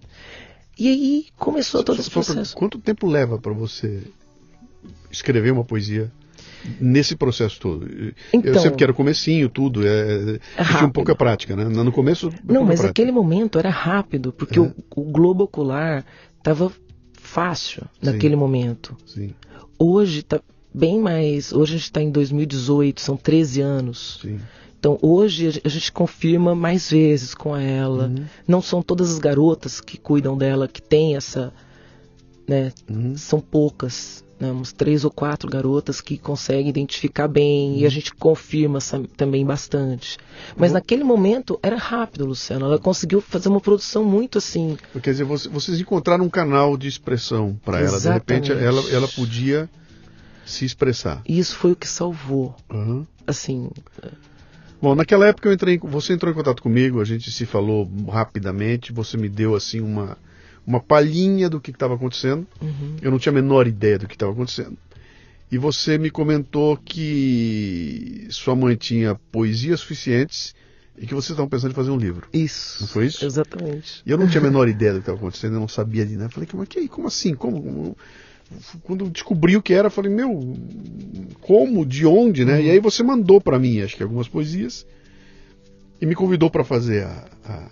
Speaker 2: E aí começou todo
Speaker 1: Só-
Speaker 2: esse
Speaker 1: pra-
Speaker 2: processo.
Speaker 1: quanto tempo leva para você escrever uma poesia nesse processo todo? Eu
Speaker 2: Então-
Speaker 1: sempre quero comecinho, tudo. É, é tinha um
Speaker 2: rápido.
Speaker 1: pouca prática, né? No começo.
Speaker 2: Não,
Speaker 1: pouca
Speaker 2: mas
Speaker 1: prática.
Speaker 2: aquele momento era rápido, porque
Speaker 1: É.
Speaker 2: o, o globo ocular estava fácil naquele momento.
Speaker 1: Sim,
Speaker 2: Hoje está bem mais. Hoje a gente está em 2018, são 13 anos.
Speaker 1: sim.
Speaker 2: Então hoje a gente confirma mais vezes com ela.
Speaker 1: Uhum.
Speaker 2: Não são todas as garotas que cuidam dela que têm essa. Né,
Speaker 1: Uhum.
Speaker 2: são poucas, né, uns três ou quatro garotas que conseguem identificar bem e a gente confirma também bastante. Mas naquele momento era rápido, Luciano. Ela conseguiu fazer uma produção muito assim.
Speaker 1: Quer dizer, você- vocês encontraram um canal de expressão para ela. De repente, ela, ela podia se expressar.
Speaker 2: E isso foi o que salvou.
Speaker 1: Uhum.
Speaker 2: Assim,
Speaker 1: Bom, naquela época eu entrei, você entrou em contato comigo, a gente se falou rapidamente, você me deu assim uma, uma palhinha do que estava acontecendo.
Speaker 2: uhum,
Speaker 1: Eu não tinha a menor ideia do que estava acontecendo. E você me comentou que sua mãe tinha poesias suficientes e que vocês estavam pensando em fazer um livro.
Speaker 2: isso.
Speaker 1: Não foi isso?
Speaker 2: Exatamente.
Speaker 1: E eu não tinha a menor ideia do que estava acontecendo, eu não sabia de nada. Falei, mas que, como assim? Como, como? Quando descobri o que era, falei, meu, como? De onde, né? E aí você mandou para mim, acho que algumas poesias, e me convidou para fazer a,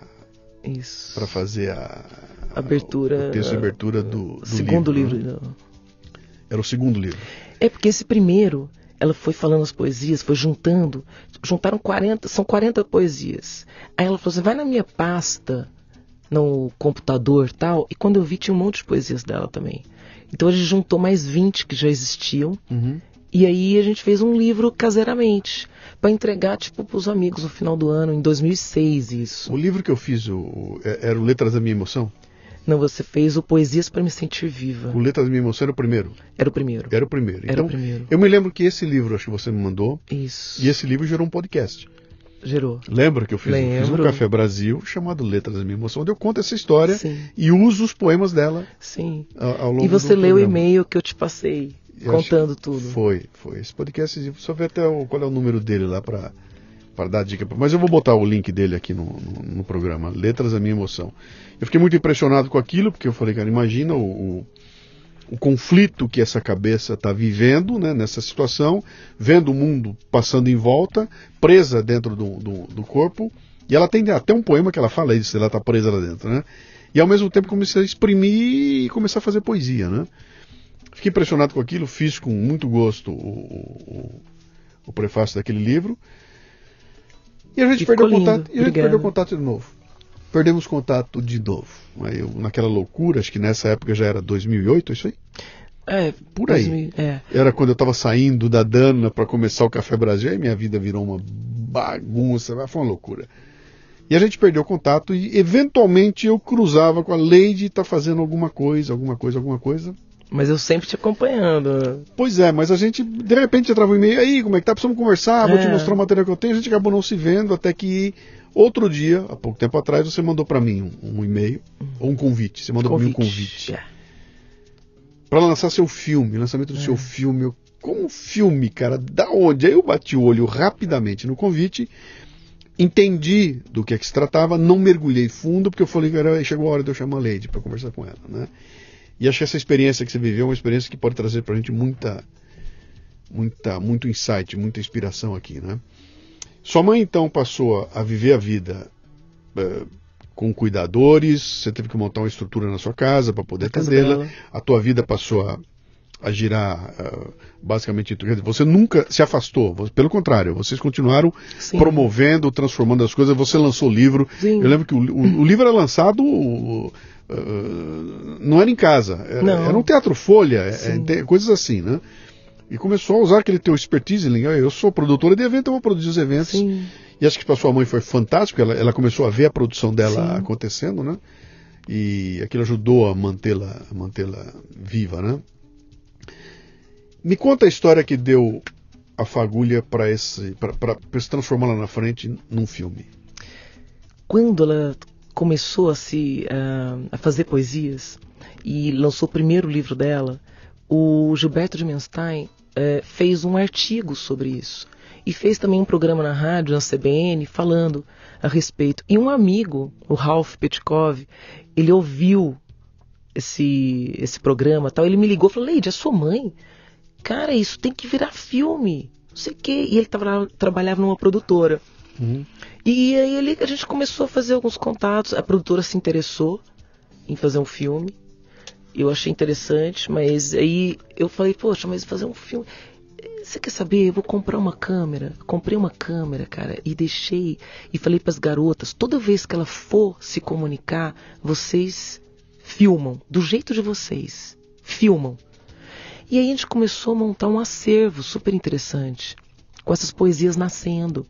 Speaker 2: Isso.
Speaker 1: para fazer a
Speaker 2: Abertura.
Speaker 1: o texto de abertura do, do
Speaker 2: segundo
Speaker 1: livro.
Speaker 2: livro.
Speaker 1: né? Era o segundo livro.
Speaker 2: É porque esse primeiro ela foi falando as poesias, foi juntando, juntaram 40, são 40 poesias. Aí ela falou assim, vai na minha pasta no computador tal, e quando eu vi tinha um monte de poesias dela também. Então a gente juntou mais 20 que já existiam,
Speaker 1: Uhum.
Speaker 2: e aí a gente fez um livro caseiramente, para entregar tipo pros amigos no final do ano, em 2006 isso.
Speaker 1: O livro que eu fiz o, o- é- era o Letras da Minha Emoção.
Speaker 2: Não, você fez o Poesias para me sentir viva.
Speaker 1: O Letras da Minha Emoção era o primeiro.
Speaker 2: Era o primeiro.
Speaker 1: Era o primeiro.
Speaker 2: Era
Speaker 1: então,
Speaker 2: o primeiro.
Speaker 1: eu me lembro que esse livro, acho que você me mandou,
Speaker 2: Isso.
Speaker 1: e esse livro gerou um podcast.
Speaker 2: Gerou.
Speaker 1: Lembra que eu fiz, fiz um. Café Brasil chamado Letras da Minha Emoção, onde eu conto essa história
Speaker 2: Sim.
Speaker 1: e uso os poemas dela
Speaker 2: Sim.
Speaker 1: ao, ao longo
Speaker 2: E você leu o e-mail que eu te passei,
Speaker 1: Eu
Speaker 2: contando tudo.
Speaker 1: Foi, foi. Esse podcast, só ver até o, qual é o número dele lá para para dar dica. Mas eu vou botar o link dele aqui no, no, no programa, Letras da Minha Emoção. Eu fiquei muito impressionado com aquilo, porque eu falei, cara, imagina o, o, o conflito que essa cabeça está vivendo né, nessa situação, vendo o mundo passando em volta, presa dentro do, do, do corpo. E ela tem até um poema que ela fala isso, ela está presa lá dentro, né? E ao mesmo tempo comecei a exprimir e começar a fazer poesia, né? Fiquei impressionado com aquilo, fiz com muito gosto o, o, o prefácio daquele livro. E a gente
Speaker 2: E
Speaker 1: perdeu contato. E a gente perdeu contato de novo. Perdemos contato de novo. Aí eu, naquela loucura, acho que nessa época já era 2008, isso aí?
Speaker 2: É,
Speaker 1: Por aí.
Speaker 2: 2000, É.
Speaker 1: Era quando eu estava saindo da Dana para começar o Café Brasil, aí minha vida virou uma bagunça, foi uma loucura. E a gente perdeu contato e eventualmente eu cruzava com a Lady tá fazendo alguma coisa, alguma coisa, alguma coisa.
Speaker 2: Mas eu sempre te acompanhando.
Speaker 1: Pois é, mas a gente, de repente, entrava um e-mail, aí, como é que tá? Precisamos conversar, vou te
Speaker 2: É.
Speaker 1: mostrar o material que eu tenho. A gente acabou não se vendo, até que outro dia, há pouco tempo atrás, você mandou para mim um, um e-mail, ou um convite. Você mandou para mim um convite.
Speaker 2: É.
Speaker 1: Para lançar seu filme, lançamento do
Speaker 2: É.
Speaker 1: seu filme. Eu, como filme, cara? Da onde? Aí eu bati o olho rapidamente no convite, entendi do que é que se tratava, não mergulhei fundo, porque eu falei, cara, chegou a hora de eu chamar a Lady para conversar com ela, né? E acho que essa experiência que você viveu é uma experiência que pode trazer para a gente muita, muita, muito insight, muita inspiração aqui, né? Sua mãe então passou a viver a vida eh, com cuidadores, você teve que montar uma estrutura na sua casa para poder atendê-la. A tua vida passou a, a girar ah, basicamente. Você nunca se afastou, pelo contrário, vocês continuaram
Speaker 2: Sim.
Speaker 1: promovendo, transformando as coisas. Você lançou o livro.
Speaker 2: Sim.
Speaker 1: Eu lembro que o, o- o livro era lançado. Uh, uh, não era em casa, era, era um teatro folha, é- é- coisas assim, né? E começou a usar aquele teu expertise. Eu sou produtora de evento, eu vou produzir os eventos.
Speaker 2: Sim.
Speaker 1: E acho que para sua mãe foi fantástico, ela, ela começou a ver a produção dela
Speaker 2: Sim.
Speaker 1: acontecendo, né? E aquilo ajudou a mantê-la mantê-la viva, né? Me conta a história que deu a fagulha para esse para se transformar lá na frente num filme.
Speaker 2: Quando ela começou a se ah, a fazer poesias e lançou o primeiro livro dela, o Gilberto de Menstein eh, fez um artigo sobre isso e fez também um programa na rádio, na CBN, falando a respeito. E um amigo, o Ralph Petkov, ele ouviu esse esse programa, tal. Ele me ligou, falou: "Leide, a sua mãe, cara, isso tem que virar filme." Não sei o quê. E ele tava, trabalhava numa produtora. E aí ele, a gente começou a fazer alguns contatos. A produtora se interessou em fazer um filme. Eu achei interessante, mas aí eu falei, poxa, mas fazer um filme. Você quer saber? Eu vou comprar uma câmera. Comprei uma câmera, cara, e deixei. E falei para as garotas: toda vez que ela for se comunicar, vocês filmam, do jeito de vocês. Filmam. E aí a gente começou a montar um acervo super interessante, com essas poesias nascendo.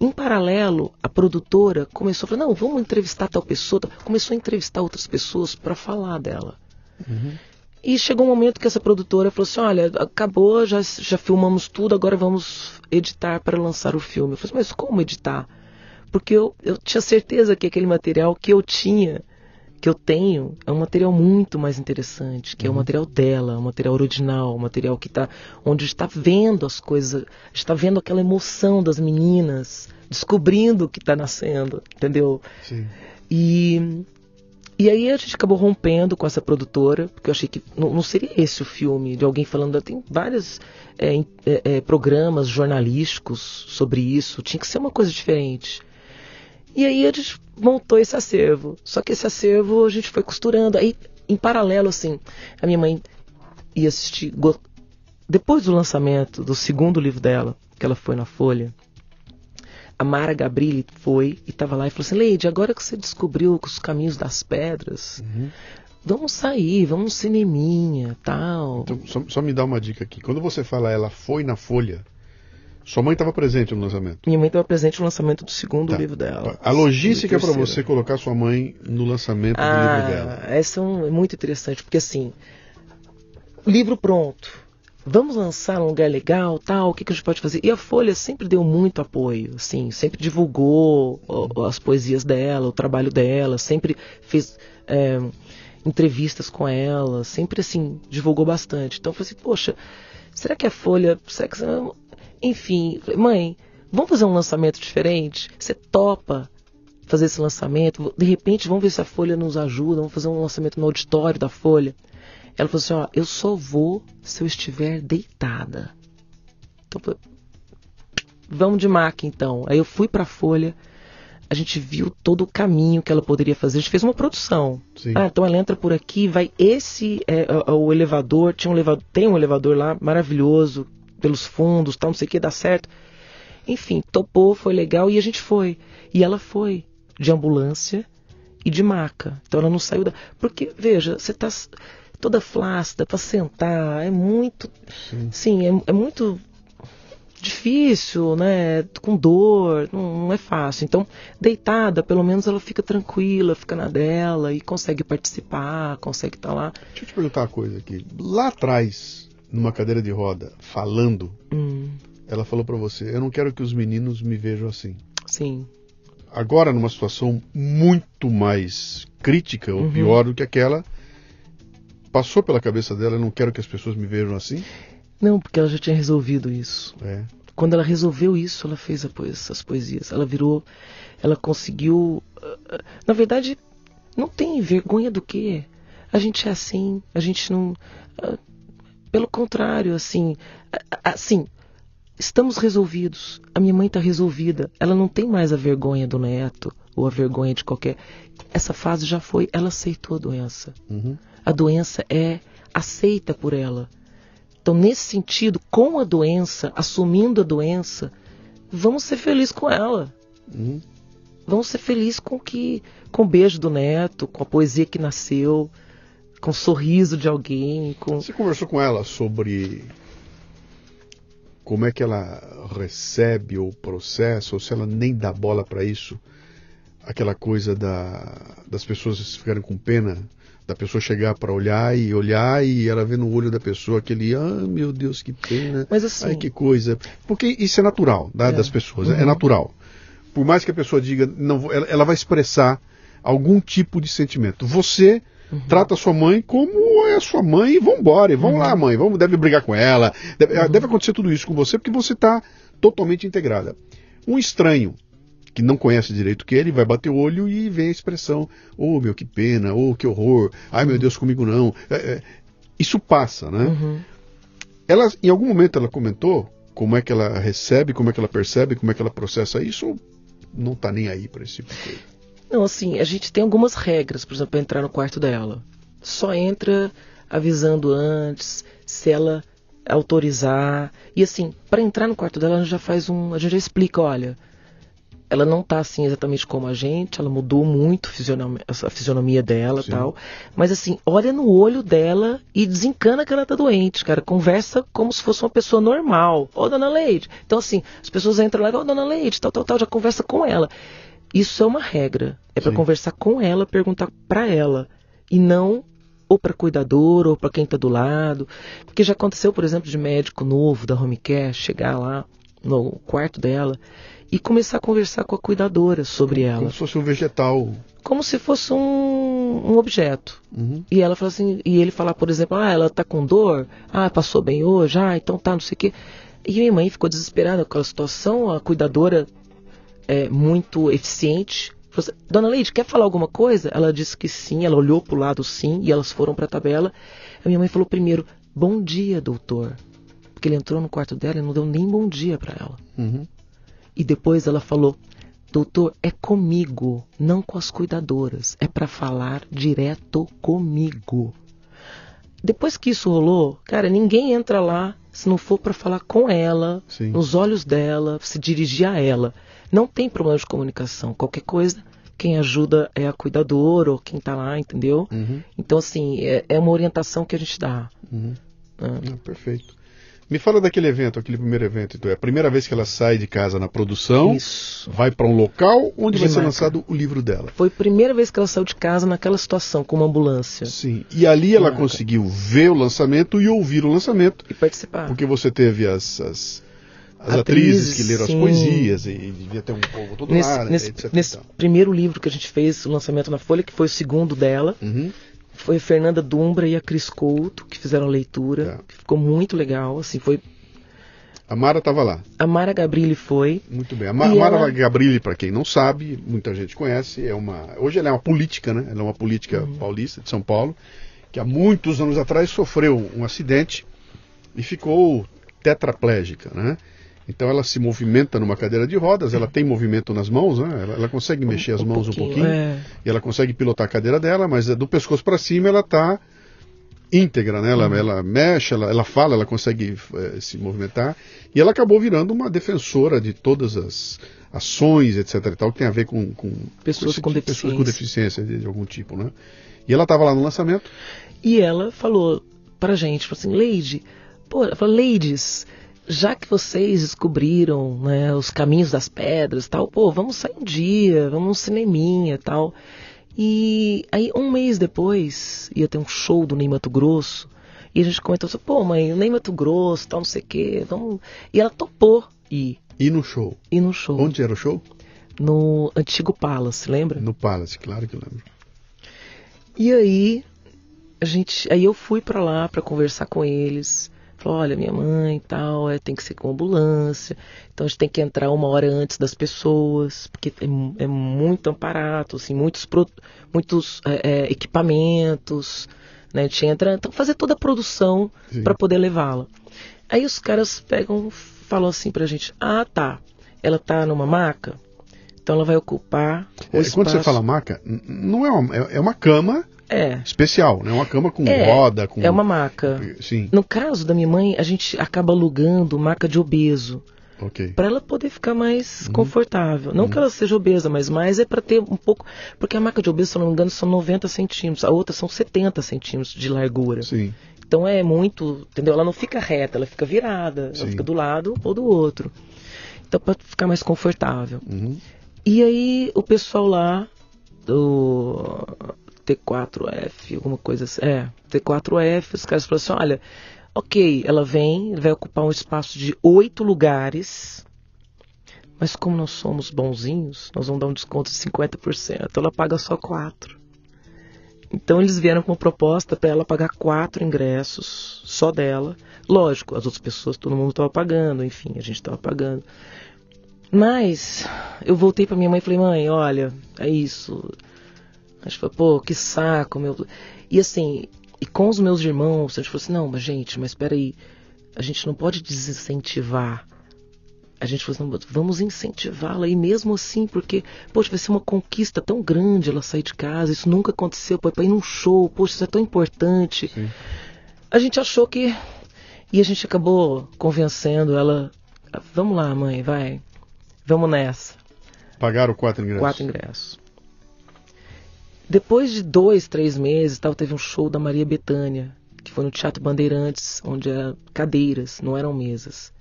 Speaker 2: Em paralelo, a produtora começou a falar: não, vamos entrevistar tal pessoa. Começou a entrevistar outras pessoas para falar dela. E chegou um momento que essa produtora falou assim: olha, acabou, já, já filmamos tudo, agora vamos editar para lançar o filme. Eu falei, mas como editar? Porque eu, eu tinha certeza que aquele material que eu tinha, que eu tenho, é um material muito mais interessante, que é o material dela, o material original, o material que tá, onde está vendo as coisas, está vendo aquela emoção das meninas, descobrindo o que está nascendo, entendeu?
Speaker 1: Sim.
Speaker 2: E, e aí a gente acabou rompendo com essa produtora, porque eu achei que não, não seria esse o filme, de alguém falando. Tem vários é, é, programas jornalísticos sobre isso, tinha que ser uma coisa diferente. E aí a gente montou esse acervo. Só que esse acervo a gente foi costurando. Aí, em paralelo, assim, a minha mãe ia assistir, depois do lançamento do segundo livro dela, que ela foi na Folha, a Mara Gabrilli foi e estava lá e falou assim: Leide, agora que você descobriu os caminhos das pedras, uhum. vamos sair, vamos no cineminha tal.
Speaker 1: Então, só, só, me dá uma dica aqui. Quando você fala ela foi na Folha, sua mãe estava presente no lançamento?
Speaker 2: Minha mãe estava presente no lançamento do segundo tá. livro dela.
Speaker 1: A logística para você colocar sua mãe no lançamento ah, do livro dela.
Speaker 2: Essa é, é muito interessante, porque assim, livro pronto vamos lançar um lugar legal, tal, o que, que a gente pode fazer? E a Folha sempre deu muito apoio, assim, sempre divulgou as poesias dela, o trabalho dela, sempre fez é, entrevistas com ela, sempre, assim, divulgou bastante. Então eu falei assim, poxa, será que a Folha, será que... Enfim, mãe, vamos fazer um lançamento diferente? Você topa fazer esse lançamento? De repente, vamos ver se a Folha nos ajuda, vamos fazer um lançamento no auditório da Folha. Ela falou assim: ó, eu só vou se eu estiver deitada. Então, vamos de maca então. Aí eu fui para a Folha, a gente viu todo o caminho que ela poderia fazer. A gente fez uma produção. Sim. Ah, então ela entra por aqui, vai esse é, é, o elevador, tinha um elevador, tem um elevador lá maravilhoso pelos fundos, tal, não sei o que dá certo. Enfim, topou, foi legal e a gente foi. E ela foi de ambulância e de maca. Então ela não saiu da. Porque, veja, você está toda flácida para sentar. É muito. Sim, sim é, é, muito difícil, né? Com dor, não, não, é fácil. Então, deitada, pelo menos ela fica tranquila, fica na dela e consegue participar, consegue estar tá lá.
Speaker 1: Deixa eu te perguntar uma coisa aqui. Lá atrás, numa cadeira de roda, falando, hum. ela falou para você: Eu não quero que os meninos me vejam assim.
Speaker 2: Sim.
Speaker 1: Agora, numa situação muito mais crítica ou uhum. pior do que aquela, Passou pela cabeça dela, eu não quero que as pessoas me vejam assim?
Speaker 2: Não, porque ela já tinha resolvido isso.
Speaker 1: É.
Speaker 2: Quando ela resolveu isso, ela fez essas poesias. Ela virou, ela conseguiu. Ah, ah, na verdade, não tem vergonha do que. A gente é assim, a gente não. Pelo contrário, assim, assim, estamos resolvidos. A minha mãe está resolvida. Ela não tem mais a vergonha do neto ou a vergonha de qualquer. Essa fase já foi. Ela aceitou a doença.
Speaker 1: Uhum
Speaker 2: a doença é aceita por ela. Então, nesse sentido, com a doença, assumindo a doença, vamos ser felizes com ela.
Speaker 1: Uhum.
Speaker 2: Vamos ser felizes com que, com o beijo do neto, com a poesia que nasceu, com o sorriso de alguém. Com...
Speaker 1: Você conversou com ela sobre como é que ela recebe ou processa, ou se ela nem dá bola para isso, aquela coisa da, das pessoas ficarem com pena da pessoa chegar para olhar e olhar e ela ver no olho da pessoa aquele, ah, meu Deus, que pena.
Speaker 2: Mas assim,
Speaker 1: ai que coisa. Porque isso é natural né, é. das pessoas, é uhum. é natural. Por mais que a pessoa diga, não, ela, ela vai expressar algum tipo de sentimento. Você uhum. trata sua mãe como é sua mãe e vambora, e vamos uhum. lá, mãe, vamos, deve brigar com ela, deve, uhum. deve acontecer tudo isso com você porque você está totalmente integrada. Um estranho que não conhece direito que ele, vai bater o olho e vem a expressão: oh meu, que pena, oh que horror, ai meu Deus, comigo não. É, é, isso passa, né?
Speaker 2: Uhum.
Speaker 1: Ela, em algum momento ela comentou como é que ela recebe, como é que ela percebe, como é que ela processa isso, não está nem aí para esse tipo de coisa?
Speaker 2: Não, assim, a gente tem algumas regras, por exemplo, para entrar no quarto dela. Só entra avisando antes, se ela autorizar. E assim, para entrar no quarto dela, a gente já faz um. A gente já explica, olha, ela não tá assim exatamente como a gente, ela mudou muito a fisionomia dela Sim. tal. Mas assim, olha no olho dela e desencana que ela tá doente, cara. Conversa como se fosse uma pessoa normal. Ô, dona Leide. Então, assim, as pessoas entram lá e ô, dona Leide, tal, tal, tal, já conversa com ela. Isso é uma regra. É para conversar com ela, perguntar para ela. E não ou para cuidador ou para quem está do lado. Porque já aconteceu, por exemplo, de médico novo da home care chegar lá no quarto dela e começar a conversar com a cuidadora sobre ela.
Speaker 1: Como se fosse um vegetal.
Speaker 2: Como se fosse um, um objeto.
Speaker 1: Uhum.
Speaker 2: E ela fala assim, e ele falar, por exemplo, ah, ela tá com dor, ah, passou bem hoje, ah, então tá, não sei o quê. E minha mãe ficou desesperada com aquela situação, a cuidadora é muito eficiente. Dona Leide, quer falar alguma coisa? Ela disse que sim, ela olhou pro lado sim, e elas foram para a tabela. A minha mãe falou primeiro, bom dia, doutor. Porque ele entrou no quarto dela e não deu nem bom dia para ela.
Speaker 1: Uhum.
Speaker 2: E depois ela falou: Doutor, é comigo, não com as cuidadoras. É para falar direto comigo. Depois que isso rolou, cara, ninguém entra lá se não for para falar com ela,
Speaker 1: Sim.
Speaker 2: nos olhos dela, se dirigir a ela. Não tem problema de comunicação. Qualquer coisa, quem ajuda é a cuidadora ou quem tá lá, entendeu?
Speaker 1: Uhum.
Speaker 2: Então, assim, é, é uma orientação que a gente dá.
Speaker 1: Uhum. Ah, perfeito. Me fala daquele evento, aquele primeiro evento. Então, é a primeira vez que ela sai de casa na produção,
Speaker 2: Isso.
Speaker 1: vai para um local onde vai ser lançado o livro dela.
Speaker 2: Foi a primeira vez que ela saiu de casa naquela situação, com uma ambulância.
Speaker 1: Sim. E ali ela
Speaker 2: Dinamarca.
Speaker 1: conseguiu ver o lançamento e ouvir o lançamento,
Speaker 2: E participar.
Speaker 1: porque você teve as, as, as atrizes,
Speaker 2: Atrizes,
Speaker 1: que leram
Speaker 2: sim.
Speaker 1: as poesias e, e devia ter um povo todo
Speaker 2: Nesse,
Speaker 1: lá,
Speaker 2: nesse,
Speaker 1: etc.
Speaker 2: nesse
Speaker 1: tal.
Speaker 2: primeiro livro que a gente fez, o lançamento na Folha, que foi o segundo dela,
Speaker 1: Uhum.
Speaker 2: foi a Fernanda Dumbra e a Cris Couto que fizeram a leitura.
Speaker 1: Tá.
Speaker 2: que Ficou muito legal. Assim, foi
Speaker 1: A Mara estava lá.
Speaker 2: a Mara Gabrilli foi.
Speaker 1: Muito bem. A Ma- Mara
Speaker 2: ela-
Speaker 1: Gabrilli, para quem não sabe, muita gente conhece, é uma. Hoje ela é uma política, né? Ela é uma política
Speaker 2: Uhum.
Speaker 1: paulista de São Paulo, que há muitos anos atrás sofreu um acidente e ficou tetraplégica, né? Então ela se movimenta numa cadeira de rodas, ela tem movimento nas mãos, né? Ela, ela consegue mexer as mãos um pouquinho,
Speaker 2: é.
Speaker 1: e ela consegue pilotar a cadeira dela, mas é do pescoço para cima ela está íntegra, né? Ela,
Speaker 2: Uhum.
Speaker 1: ela mexe, ela, ela fala, ela consegue eh, se movimentar. E ela acabou virando uma defensora de todas as ações, etc. e tal, que tem a ver com, com
Speaker 2: Pessoas
Speaker 1: esse
Speaker 2: com
Speaker 1: tipo- pessoas com
Speaker 2: deficiência.
Speaker 1: deficiência de, de algum tipo, né? E ela estava lá no lançamento.
Speaker 2: E ela falou pra gente, falou assim, Lady, pô, ela falou, ladies, já que vocês descobriram né, os caminhos das pedras e tal, pô, vamos sair um dia, vamos num cineminha e tal. E aí, um mês depois, ia ter um show do Ney Mato Grosso, e a gente comentou assim, pô, mãe, o Ney Mato Grosso, tal, não sei o quê, vamos... E ela topou ir,
Speaker 1: E no show.
Speaker 2: ir no show,
Speaker 1: Onde era o show?
Speaker 2: no antigo Palace, lembra?
Speaker 1: No Palace, claro que lembro.
Speaker 2: E aí, a gente, aí eu fui pra lá pra conversar com eles. Falou, olha, minha mãe e tal, é, tem que ser com ambulância. Então a gente tem que entrar uma hora antes das pessoas, porque é, é muito amparato, assim, muitos, pro- muitos é, é, equipamentos, né? A gente entra, então fazer toda a produção pra poder levá-la. Aí os caras pegam, falam assim pra gente, ah tá, ela tá numa maca, então ela vai ocupar o
Speaker 1: É,
Speaker 2: espaço.
Speaker 1: quando você fala maca, não é uma, é é uma cama
Speaker 2: É,
Speaker 1: especial, né? Uma cama com
Speaker 2: É,
Speaker 1: roda, com.
Speaker 2: é uma maca.
Speaker 1: Sim,
Speaker 2: No caso da minha mãe, a gente acaba alugando maca de obeso
Speaker 1: ok.
Speaker 2: para ela poder ficar mais
Speaker 1: Uhum.
Speaker 2: confortável. Não que ela seja obesa, mas mais é para ter um pouco, porque a maca de obeso, se não me engano, são 90 centímetros, a outra são 70 centímetros de largura.
Speaker 1: Sim.
Speaker 2: Então é muito, entendeu? Ela não fica reta, ela fica virada,
Speaker 1: Sim.
Speaker 2: ela fica do lado ou do outro. Então para ficar mais confortável.
Speaker 1: Uhum.
Speaker 2: E aí o pessoal lá do T4F, alguma coisa assim. É, T4F, os caras falaram assim, olha, ok, ela vem, vai ocupar um espaço de oito lugares, mas como nós somos bonzinhos, nós vamos dar um desconto de 50%. Ela paga só quatro. Então eles vieram com uma proposta para ela pagar quatro ingressos, só dela. Lógico, as outras pessoas, todo mundo estava pagando, enfim, a gente estava pagando. Mas eu voltei pra minha mãe e falei, mãe, olha, é isso. A gente falou, pô, que saco, meu. E assim, e com os meus irmãos, a gente falou assim, não, mas gente, mas peraí, a gente não pode desincentivar. A gente falou assim, não, vamos incentivá-la e mesmo assim, porque, poxa, vai ser uma conquista tão grande ela sair de casa, isso nunca aconteceu, pô, pra ir num show, poxa, isso é tão importante.
Speaker 1: Sim.
Speaker 2: A gente achou que. E a gente acabou convencendo ela. Vamos lá, mãe, vai. Vamos nessa.
Speaker 1: Pagaram quatro ingressos.
Speaker 2: Quatro ingressos. Depois de dois, três meses, tal, teve um show da Maria Bethânia, que foi no Teatro Bandeirantes, onde eram cadeiras, não eram mesas.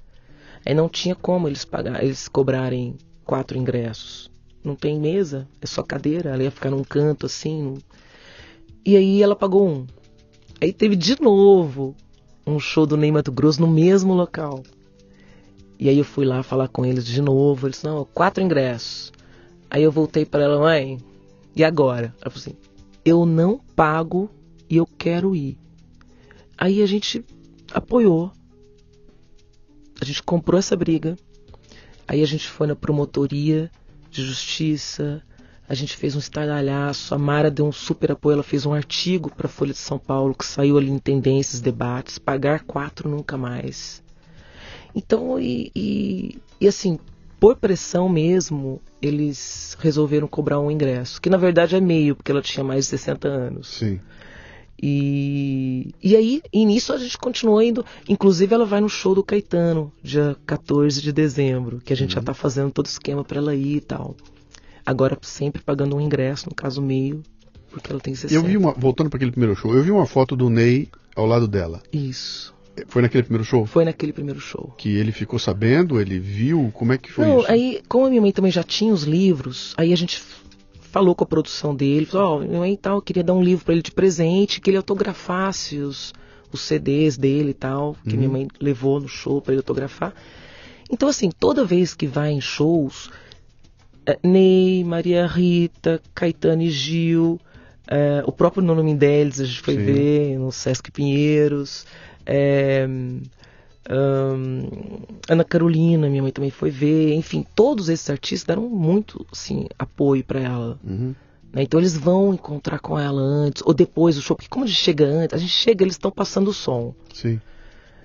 Speaker 2: Aí não tinha como eles pagar, eles cobrarem quatro ingressos. Não tem mesa, é só cadeira, ela ia ficar num canto assim. num- E aí ela pagou um. Aí teve de novo um show do Ney Mato Grosso no mesmo local. E aí eu fui lá falar com eles de novo. Eles, não, quatro ingressos. Aí eu voltei para ela, mãe, e agora? Ela falou assim, eu não pago e eu quero ir. Aí a gente apoiou. A gente comprou essa briga. Aí a gente foi na promotoria de justiça. A gente fez um estardalhaço. A Mara deu um super apoio. Ela fez um artigo para a Folha de São Paulo que saiu ali em tendências, debates. Pagar quatro nunca mais. Então, e, e, e assim, por pressão mesmo, eles resolveram cobrar um ingresso. Que na verdade é meio, porque ela tinha mais de 60 anos.
Speaker 1: Sim.
Speaker 2: E, e aí, e nisso a gente continuou indo. Inclusive, ela vai no show do Caetano, dia 14 de dezembro, que a gente uhum. já tá fazendo todo o esquema para ela ir e tal. Agora, sempre pagando um ingresso, no caso meio, porque ela tem 60.
Speaker 1: Eu vi uma, voltando para aquele primeiro show, eu vi uma foto do Ney ao lado dela.
Speaker 2: Isso.
Speaker 1: Foi naquele primeiro show?
Speaker 2: Foi naquele primeiro show.
Speaker 1: Que ele ficou sabendo, ele viu, como é que foi
Speaker 2: Não,
Speaker 1: isso?
Speaker 2: aí, como a minha mãe também já tinha os livros, aí a gente falou com a produção dele, falou, ó, oh, minha mãe tal, queria dar um livro para ele de presente, que ele autografasse os, os CDs dele e tal, que uhum. minha mãe levou no show para ele autografar. Então, assim, toda vez que vai em shows, é, Ney, Maria Rita, Caetano e Gil, é, o próprio Nuno Mendeles a gente foi Sim. ver no Sesc Pinheiros, é, um, Ana Carolina, minha mãe também foi ver, enfim, todos esses artistas deram muito assim, apoio para ela. Uhum. Né? Então eles vão encontrar com ela antes ou depois do show, porque como a gente chega antes, a gente chega, eles estão passando o som.
Speaker 1: Sim.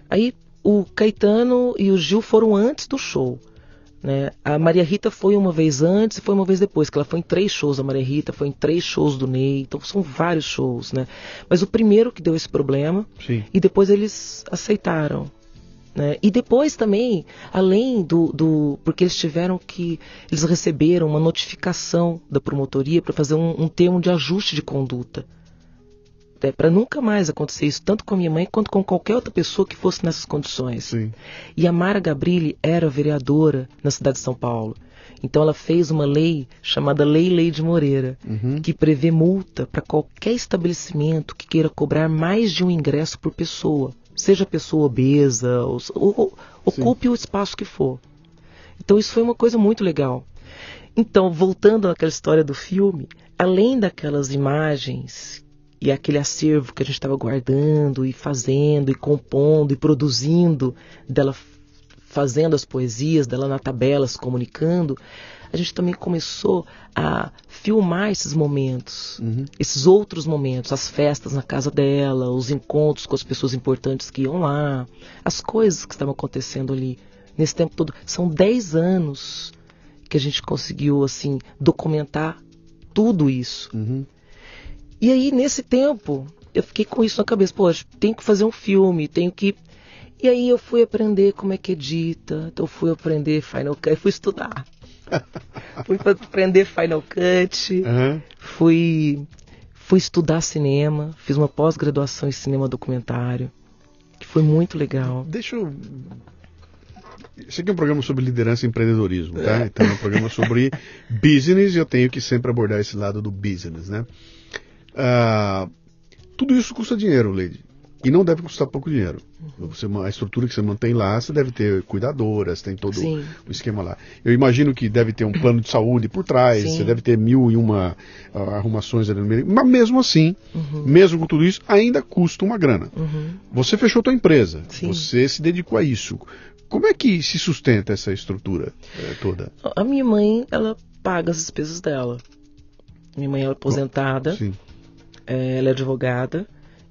Speaker 2: Aí o Caetano e o Gil foram antes do show. Né? A Maria Rita foi uma vez antes e foi uma vez depois, que ela foi em três shows da Maria Rita, foi em três shows do Ney, então são vários shows, né? Mas o primeiro que deu esse problema,
Speaker 1: Sim.
Speaker 2: e depois eles aceitaram. Né? E depois também, além do, do. Porque eles tiveram que. Eles receberam uma notificação da promotoria para fazer um, um, termo de ajuste de conduta. É, para nunca mais acontecer isso, tanto com a minha mãe quanto com qualquer outra pessoa que fosse nessas condições.
Speaker 1: Sim.
Speaker 2: E a Mara Gabrilli era vereadora na cidade de São Paulo. Então ela fez uma lei chamada Lei Lei de Moreira, uhum. que prevê multa para qualquer estabelecimento que queira cobrar mais de um ingresso por pessoa seja pessoa obesa, ou, ou, ocupe o espaço que for. Então isso foi uma coisa muito legal. Então, voltando àquela história do filme, além daquelas imagens e aquele acervo que a gente estava guardando e fazendo e compondo e produzindo dela fazendo as poesias, dela na tabela se comunicando, a gente também começou a filmar esses momentos, uhum. esses outros momentos, as festas na casa dela, os encontros com as pessoas importantes que iam lá, as coisas que estavam acontecendo ali nesse tempo todo. São 10 anos que a gente conseguiu assim documentar tudo isso.
Speaker 1: Uhum.
Speaker 2: E aí nesse tempo eu fiquei com isso na cabeça, pô, tenho que fazer um filme, tenho que e aí eu fui aprender como é que edita, então fui aprender Final Cut, fui estudar. fui aprender Final Cut,
Speaker 1: uhum.
Speaker 2: fui, fui estudar cinema, fiz uma pós-graduação em cinema documentário, que foi muito legal.
Speaker 1: Deixa eu. Esse aqui é um programa sobre liderança e empreendedorismo, tá? É. Então é um programa sobre business e eu tenho que sempre abordar esse lado do business, né? Uh, tudo isso custa dinheiro, Lady. E não deve custar pouco dinheiro. Uhum. Você, a estrutura que você mantém lá, você deve ter cuidadoras, tem todo Sim. o esquema lá. Eu imagino que deve ter um plano de saúde por trás, Sim. você deve ter mil e uma uh, arrumações ali no meio. Mas mesmo assim, uhum. mesmo com tudo isso, ainda custa uma grana.
Speaker 2: Uhum.
Speaker 1: Você fechou tua empresa,
Speaker 2: Sim.
Speaker 1: você se dedicou a isso. Como é que se sustenta essa estrutura eh, toda?
Speaker 2: A minha mãe, ela paga as despesas dela. Minha mãe é aposentada,
Speaker 1: Sim.
Speaker 2: É, ela é advogada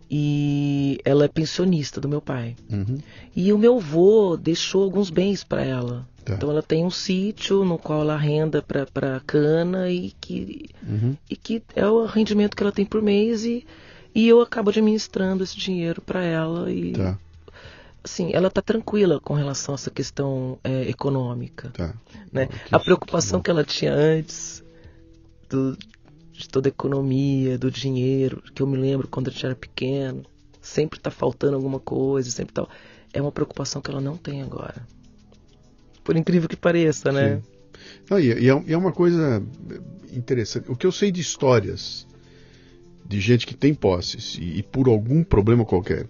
Speaker 2: e ela é pensionista do meu pai.
Speaker 1: Uhum.
Speaker 2: E o meu avô deixou alguns bens para ela.
Speaker 1: Tá.
Speaker 2: Então ela tem um sítio no qual ela renda para cana e que,
Speaker 1: uhum.
Speaker 2: e que é o rendimento que ela tem por mês e, e eu acabo administrando esse dinheiro para ela e
Speaker 1: tá.
Speaker 2: assim ela está tranquila com relação a essa questão é, econômica.
Speaker 1: Tá.
Speaker 2: Né? a preocupação que ela tinha antes do, de toda a economia, do dinheiro, que eu me lembro quando a gente era pequeno, sempre está faltando alguma coisa, sempre tá... É uma preocupação que ela não tem agora. Por incrível que pareça, né?
Speaker 1: Não, e, e, é, e é uma coisa interessante. O que eu sei de histórias de gente que tem posses e, e por algum problema qualquer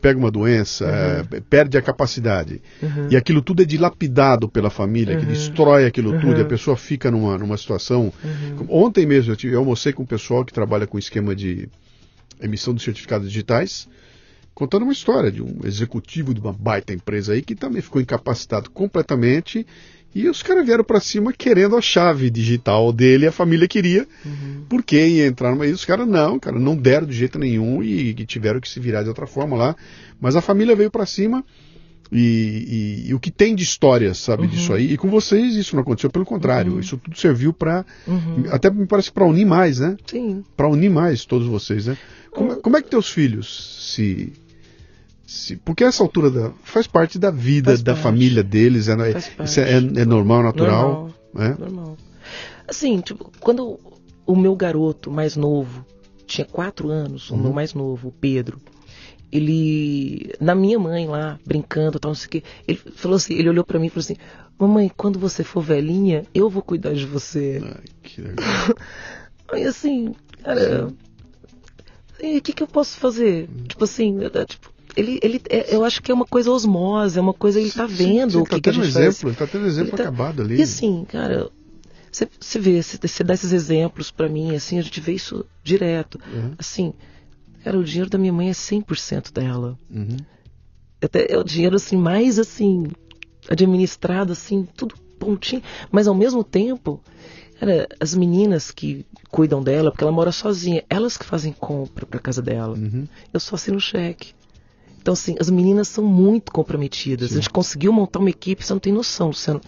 Speaker 1: pega uma doença, uhum. é, perde a capacidade.
Speaker 2: Uhum.
Speaker 1: E aquilo tudo é dilapidado pela família,
Speaker 2: uhum.
Speaker 1: que destrói aquilo tudo e a pessoa fica numa, numa situação. Ontem mesmo eu, tive, eu almocei com um pessoal que trabalha com esquema de emissão de certificados digitais, contando uma história de um executivo de uma baita empresa aí que também ficou incapacitado completamente e os caras vieram para cima querendo a chave digital dele, a família queria,
Speaker 2: uhum.
Speaker 1: porque ia entrar numa. E os caras não, cara, não deram de jeito nenhum e, e, tiveram que se virar de outra forma lá. Mas a família veio para cima E, e, e, o que tem de história, sabe, uhum. disso aí. E com vocês isso não aconteceu, pelo contrário. Uhum. Isso tudo serviu para. Uhum. Até me parece para unir mais, né?
Speaker 2: Sim.
Speaker 1: Para unir mais todos vocês, né? Como, como é que teus filhos se. Se porque essa altura da, faz parte da vida faz da parte. família deles. É, isso é, é, normal, natural.
Speaker 2: Normal. É? normal. Assim, tipo, quando o meu garoto mais novo tinha quatro anos, o meu uhum. mais novo, o Pedro ele na minha mãe lá brincando tal não sei o que ele falou assim ele olhou para mim e falou assim mamãe quando você for velhinha eu vou cuidar de você Ai, que legal. aí assim cara o que que eu posso fazer hum. tipo assim tipo ele, ele, é, eu acho que é uma coisa osmose, é uma coisa ele tá vendo sim, sim, o que, tá que a gente
Speaker 1: exemplo,
Speaker 2: faz.
Speaker 1: Tá tendo exemplo tá, acabado ali.
Speaker 2: E assim, cara, você, você vê, você, dá esses exemplos para mim, assim, a gente vê isso direto. Uhum. Assim, Cara, o dinheiro da minha mãe é 100% dela. Uhum. Até é o dinheiro assim mais assim administrado assim, tudo pontinho, mas ao mesmo tempo, cara, as meninas que cuidam dela, porque ela mora sozinha, elas que fazem compra para casa dela. Uhum. Eu só assino cheque. Então assim, as meninas são muito comprometidas. Sim. A gente conseguiu montar uma equipe, você não tem noção, Luciano.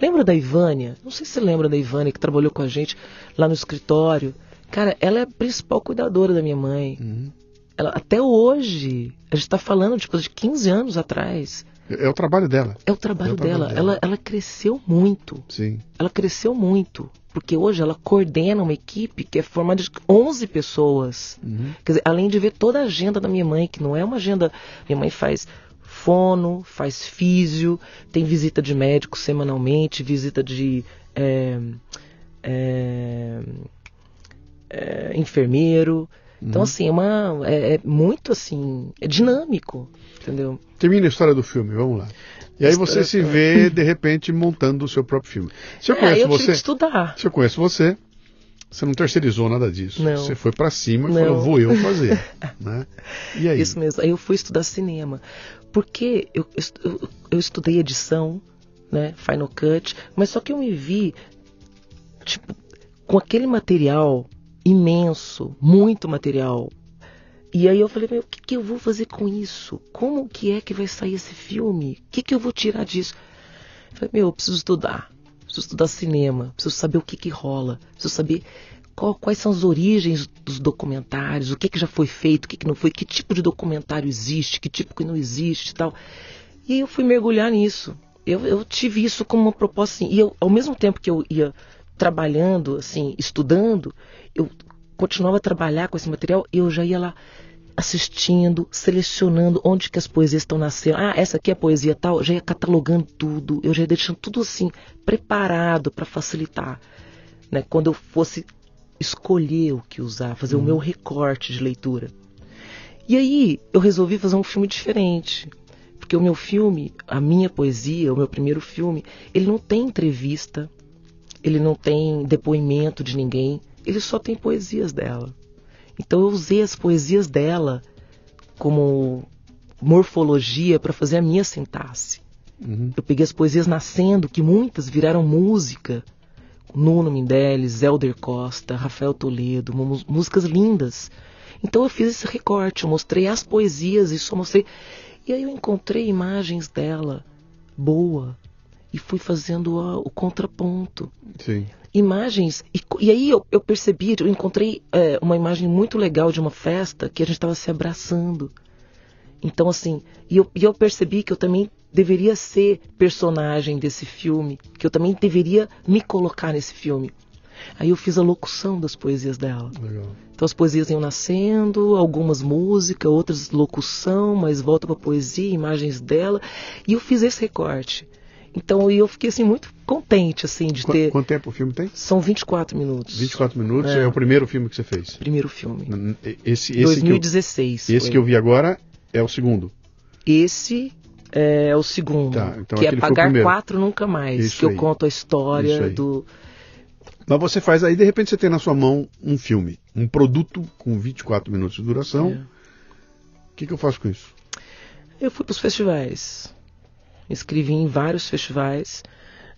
Speaker 2: Lembra da Ivânia? Não sei se você lembra da Ivânia que trabalhou com a gente lá no escritório. Cara, ela é a principal cuidadora da minha mãe. Uhum. Ela, até hoje, a gente está falando tipo, de 15 anos atrás.
Speaker 1: É, o trabalho dela.
Speaker 2: É o trabalho, é o trabalho dela. dela. Ela, ela cresceu muito.
Speaker 1: Sim.
Speaker 2: Ela cresceu muito. Porque hoje ela coordena uma equipe que é formada de 11 pessoas. Uhum. Quer dizer, além de ver toda a agenda da minha mãe, que não é uma agenda. Minha mãe faz fono, faz físio, tem visita de médico semanalmente, visita de. É, é, é, enfermeiro. Então, uhum. assim, é, uma, é, é, muito assim, é dinâmico, entendeu?
Speaker 1: Termina a história do filme, vamos lá. E aí você se vê, de repente, montando o seu próprio filme. Se eu é, conheço
Speaker 2: eu
Speaker 1: você.
Speaker 2: estudar.
Speaker 1: Se eu conheço você, você não terceirizou nada disso.
Speaker 2: Não.
Speaker 1: Você foi para cima e não. falou, vou eu fazer. né? E aí?
Speaker 2: Isso mesmo. Aí eu fui estudar cinema. Porque eu, eu, eu estudei edição, né? Final Cut, mas só que eu me vi, tipo, com aquele material imenso, muito material. E aí eu falei, meu, o que, que eu vou fazer com isso? Como que é que vai sair esse filme? O que, que eu vou tirar disso? Eu falei, meu, eu preciso estudar. Preciso estudar cinema. Preciso saber o que, que rola. Preciso saber qual, quais são as origens dos documentários, o que, que já foi feito, o que, que não foi, que tipo de documentário existe, que tipo que não existe e tal. E eu fui mergulhar nisso. Eu, eu tive isso como uma proposta assim. E eu, ao mesmo tempo que eu ia trabalhando, assim, estudando, eu continuava a trabalhar com esse material e eu já ia lá assistindo, selecionando onde que as poesias estão nascendo. Ah, essa aqui é a poesia tal, já ia catalogando tudo, eu já ia deixando tudo assim preparado para facilitar, né? Quando eu fosse escolher o que usar, fazer uhum. o meu recorte de leitura. E aí eu resolvi fazer um filme diferente, porque o meu filme, a minha poesia, o meu primeiro filme, ele não tem entrevista, ele não tem depoimento de ninguém, ele só tem poesias dela. Então eu usei as poesias dela como morfologia para fazer a minha sintaxe. Uhum. Eu peguei as poesias nascendo, que muitas viraram música. Nuno Mindeles, Helder Costa, Rafael Toledo, músicas lindas. Então eu fiz esse recorte, eu mostrei as poesias e só mostrei. E aí eu encontrei imagens dela, boa, e fui fazendo a, o contraponto.
Speaker 1: Sim.
Speaker 2: Imagens. E, e aí eu, eu, percebi, eu encontrei é, uma imagem muito legal de uma festa que a gente estava se abraçando. Então, assim, e eu, e eu percebi que eu também deveria ser personagem desse filme, que eu também deveria me colocar nesse filme. Aí eu fiz a locução das poesias dela. Legal. Então as poesias iam nascendo, algumas música, outras locução, mas volta para poesia, imagens dela. E eu fiz esse recorte. Então eu fiquei assim muito contente assim de
Speaker 1: Qu
Speaker 2: ter.
Speaker 1: Quanto tempo o filme tem?
Speaker 2: São 24 minutos.
Speaker 1: 24 minutos é, é o primeiro filme que você fez.
Speaker 2: Primeiro filme.
Speaker 1: Esse, esse
Speaker 2: 2016.
Speaker 1: Que eu, esse que eu vi agora é o segundo.
Speaker 2: Esse é o segundo. Tá, então que é pagar quatro nunca mais. Isso que aí. eu conto a história do.
Speaker 1: Mas você faz aí, de repente você tem na sua mão um filme, um produto com 24 minutos de duração. O é. que, que eu faço com isso?
Speaker 2: Eu fui para os festivais escrevi em vários festivais.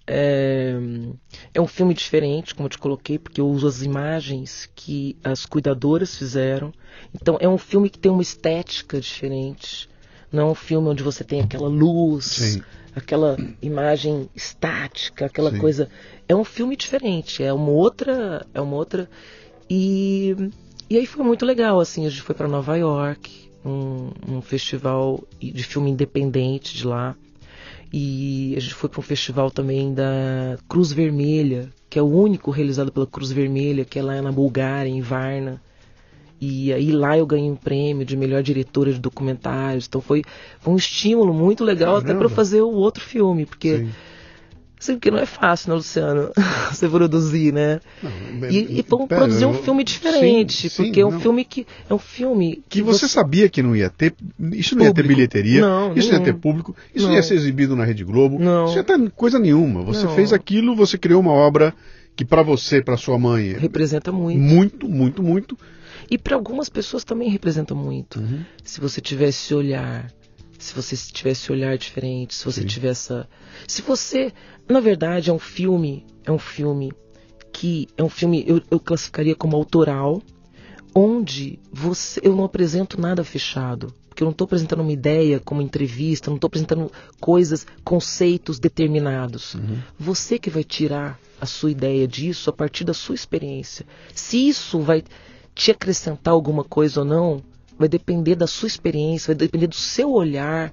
Speaker 2: É, é, um filme diferente, como eu te coloquei, porque eu uso as imagens que as cuidadoras fizeram. Então, é um filme que tem uma estética diferente. Não é um filme onde você tem aquela luz,
Speaker 1: Sim.
Speaker 2: aquela imagem estática, aquela
Speaker 1: Sim.
Speaker 2: coisa. É um filme diferente, é uma outra, é uma outra. E e aí foi muito legal, assim, a gente foi para Nova York, um, um festival de filme independente de lá. E a gente foi para um festival também da Cruz Vermelha, que é o único realizado pela Cruz Vermelha, que é lá na Bulgária, em Varna. E aí lá eu ganhei um prêmio de melhor diretora de documentários. Então foi, foi um estímulo muito legal até
Speaker 1: Caramba.
Speaker 2: para fazer o outro filme, porque
Speaker 1: Sim.
Speaker 2: Assim, porque não é fácil, né, Luciano? Você produzir, né?
Speaker 1: Não,
Speaker 2: E, e vamos
Speaker 1: pera,
Speaker 2: produzir um filme diferente,
Speaker 1: Sim, sim,
Speaker 2: porque é um
Speaker 1: não.
Speaker 2: filme que é um filme
Speaker 1: que você sabia que não ia ter, isso não ia ter
Speaker 2: Público.
Speaker 1: bilheteria,
Speaker 2: Não,
Speaker 1: isso não ia ter público, isso não. Ia ser exibido na Rede Globo,
Speaker 2: Não.
Speaker 1: isso ia ter coisa nenhuma. Você fez aquilo, você criou uma obra que para você, para sua mãe, é
Speaker 2: representa muito.
Speaker 1: muito, muito, muito.
Speaker 2: E para algumas pessoas também representa muito.
Speaker 1: Uhum.
Speaker 2: Se você tivesse olhar, se você tivesse olhar diferente, se você
Speaker 1: Sim.
Speaker 2: tivesse essa... Se você, na verdade, é um filme, é um filme que é um filme eu, eu classificaria como autoral, onde você eu não apresento nada fechado. Porque eu não estou apresentando uma ideia como entrevista, não estou apresentando coisas, conceitos determinados. Você que vai tirar a sua ideia disso a partir da sua experiência. Se isso vai te acrescentar alguma coisa ou não, vai depender da sua experiência, vai depender do seu olhar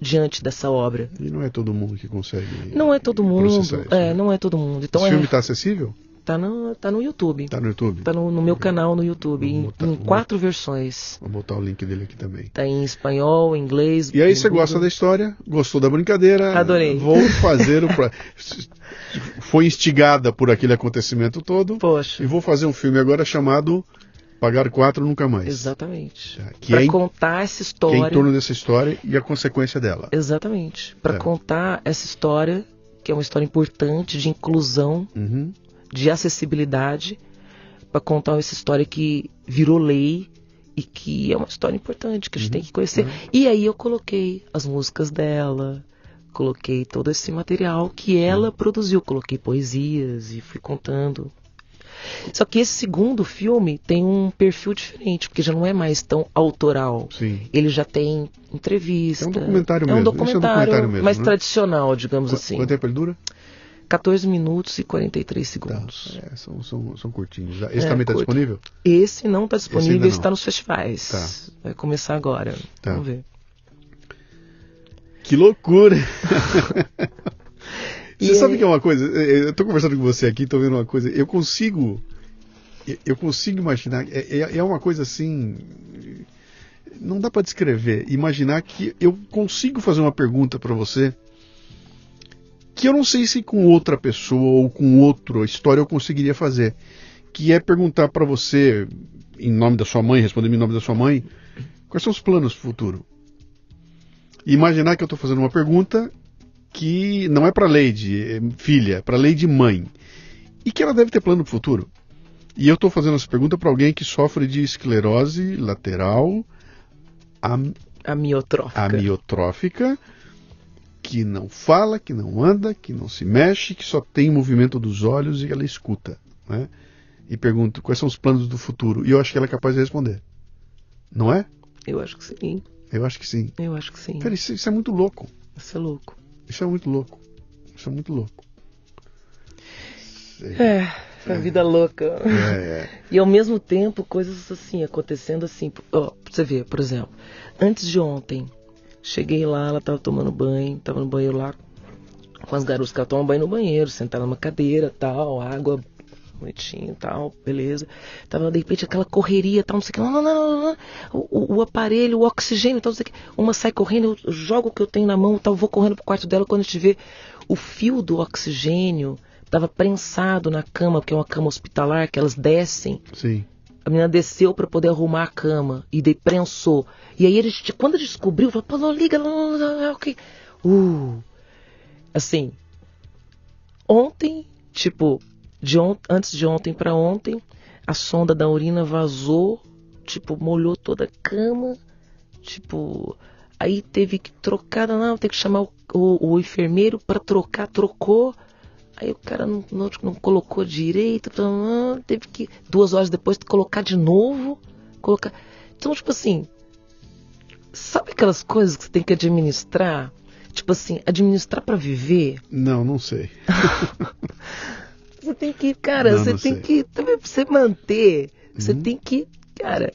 Speaker 2: diante dessa obra.
Speaker 1: E não é todo mundo que consegue.
Speaker 2: Não é todo mundo,
Speaker 1: processar isso,
Speaker 2: é,
Speaker 1: né?
Speaker 2: não é todo mundo. Então
Speaker 1: Esse
Speaker 2: é,
Speaker 1: filme está acessível?
Speaker 2: tá no, tá no YouTube.
Speaker 1: Tá no YouTube?
Speaker 2: Tá no, no meu canal no YouTube, em,
Speaker 1: botar-
Speaker 2: em quatro versões.
Speaker 1: Vou botar o link dele aqui também.
Speaker 2: Tá em espanhol, inglês.
Speaker 1: E aí você gosta da história, gostou da brincadeira.
Speaker 2: Adorei.
Speaker 1: Vou fazer o. Foi instigada por aquele acontecimento todo.
Speaker 2: Poxa,
Speaker 1: E vou fazer um filme agora chamado Pagar Quatro Nunca Mais.
Speaker 2: exatamente.
Speaker 1: Tá,
Speaker 2: Pra
Speaker 1: é em,
Speaker 2: contar essa
Speaker 1: que é
Speaker 2: história.
Speaker 1: em torno dessa história e a consequência dela.
Speaker 2: Exatamente. Pra
Speaker 1: É.
Speaker 2: contar essa história, que é uma história importante de inclusão,
Speaker 1: Uhum.
Speaker 2: de acessibilidade, Pra contar essa história que virou lei e que é uma história importante que a gente
Speaker 1: Uhum.
Speaker 2: tem que conhecer. E aí eu coloquei as músicas dela, coloquei todo esse material que ela produziu, coloquei poesias e fui contando. Só que esse segundo filme tem um perfil diferente, porque já não é mais tão autoral.
Speaker 1: Sim.
Speaker 2: Ele já tem entrevista.
Speaker 1: É um documentário
Speaker 2: É um
Speaker 1: mesmo. É um
Speaker 2: documentário,
Speaker 1: documentário mesmo,
Speaker 2: mais
Speaker 1: né?
Speaker 2: tradicional, digamos
Speaker 1: Qu-
Speaker 2: assim.
Speaker 1: Quanto tempo ele dura?
Speaker 2: 14 minutos e 43
Speaker 1: Tá.
Speaker 2: segundos.
Speaker 1: É, são, são, são curtinhos. Esse
Speaker 2: É,
Speaker 1: também está disponível?
Speaker 2: Esse não está disponível, esse está nos festivais. Vai começar agora.
Speaker 1: Tá.
Speaker 2: Vamos ver.
Speaker 1: Que loucura!
Speaker 2: E
Speaker 1: Você sabe
Speaker 2: aí-
Speaker 1: que é uma coisa? Eu estou conversando com você aqui, estou vendo uma coisa. Eu consigo. Eu consigo imaginar. É, é- é uma coisa assim. Não dá para descrever. Imaginar que eu consigo fazer uma pergunta para você que eu não sei se com outra pessoa ou com outra história eu conseguiria fazer. Que é perguntar para você, em nome da sua mãe, responder em nome da sua mãe, quais são os planos para o futuro. E imaginar que eu estou fazendo uma pergunta que não é para Leide, é filha, é para Leide mãe. E que ela deve ter plano para o futuro. E eu estou fazendo essa pergunta para alguém que sofre de esclerose lateral am-
Speaker 2: Amiotrófica.
Speaker 1: amiotrófica, que não fala, que não anda, que não se mexe, que só tem movimento dos olhos e ela escuta. Né? E pergunto quais são os planos do futuro. E eu acho que ela é capaz de responder. Não é?
Speaker 2: Eu acho que sim.
Speaker 1: Eu acho que sim.
Speaker 2: Eu acho que sim.
Speaker 1: Cara, isso, isso é muito louco.
Speaker 2: Isso é louco.
Speaker 1: Isso é muito louco. Isso é muito louco. Sei.
Speaker 2: É, a vida louca.
Speaker 1: É,
Speaker 2: E ao mesmo tempo, coisas assim, acontecendo assim. Ó, você ver, por exemplo, antes de ontem, cheguei lá, ela tava tomando banho, tava no banheiro lá com as garotas que ela toma banho no banheiro, sentada numa cadeira, tal, água bonitinho, tal, beleza. Tava de repente aquela correria, tal, não sei o que, não, não, não. O, o- aparelho, o oxigênio, tal, não sei o que. Uma sai correndo, eu jogo o que eu tenho na mão, tal, vou correndo pro quarto dela, quando a gente vê o fio do oxigênio tava prensado na cama, porque é uma cama hospitalar que elas descem.
Speaker 1: sim.
Speaker 2: A menina desceu pra poder arrumar a cama e daí prensou. E aí gente, quando descobriu, falou, não liga, não, não, não, ok. Uh, assim, ontem, tipo, de antes de ontem pra ontem, a sonda da urina vazou, tipo, molhou toda a cama, tipo, aí teve que trocar, não, tem que chamar o, o- o enfermeiro pra trocar, trocou. Aí o cara não, não, não colocou direito, então, ah, teve que, duas horas depois, colocar de novo. Colocar. Então, tipo assim, Sabe aquelas coisas que você tem que administrar? Tipo assim, administrar para viver?
Speaker 1: Não, não sei.
Speaker 2: você tem que, cara, não, você não tem que. Também pra você manter, uhum. você tem que. Cara.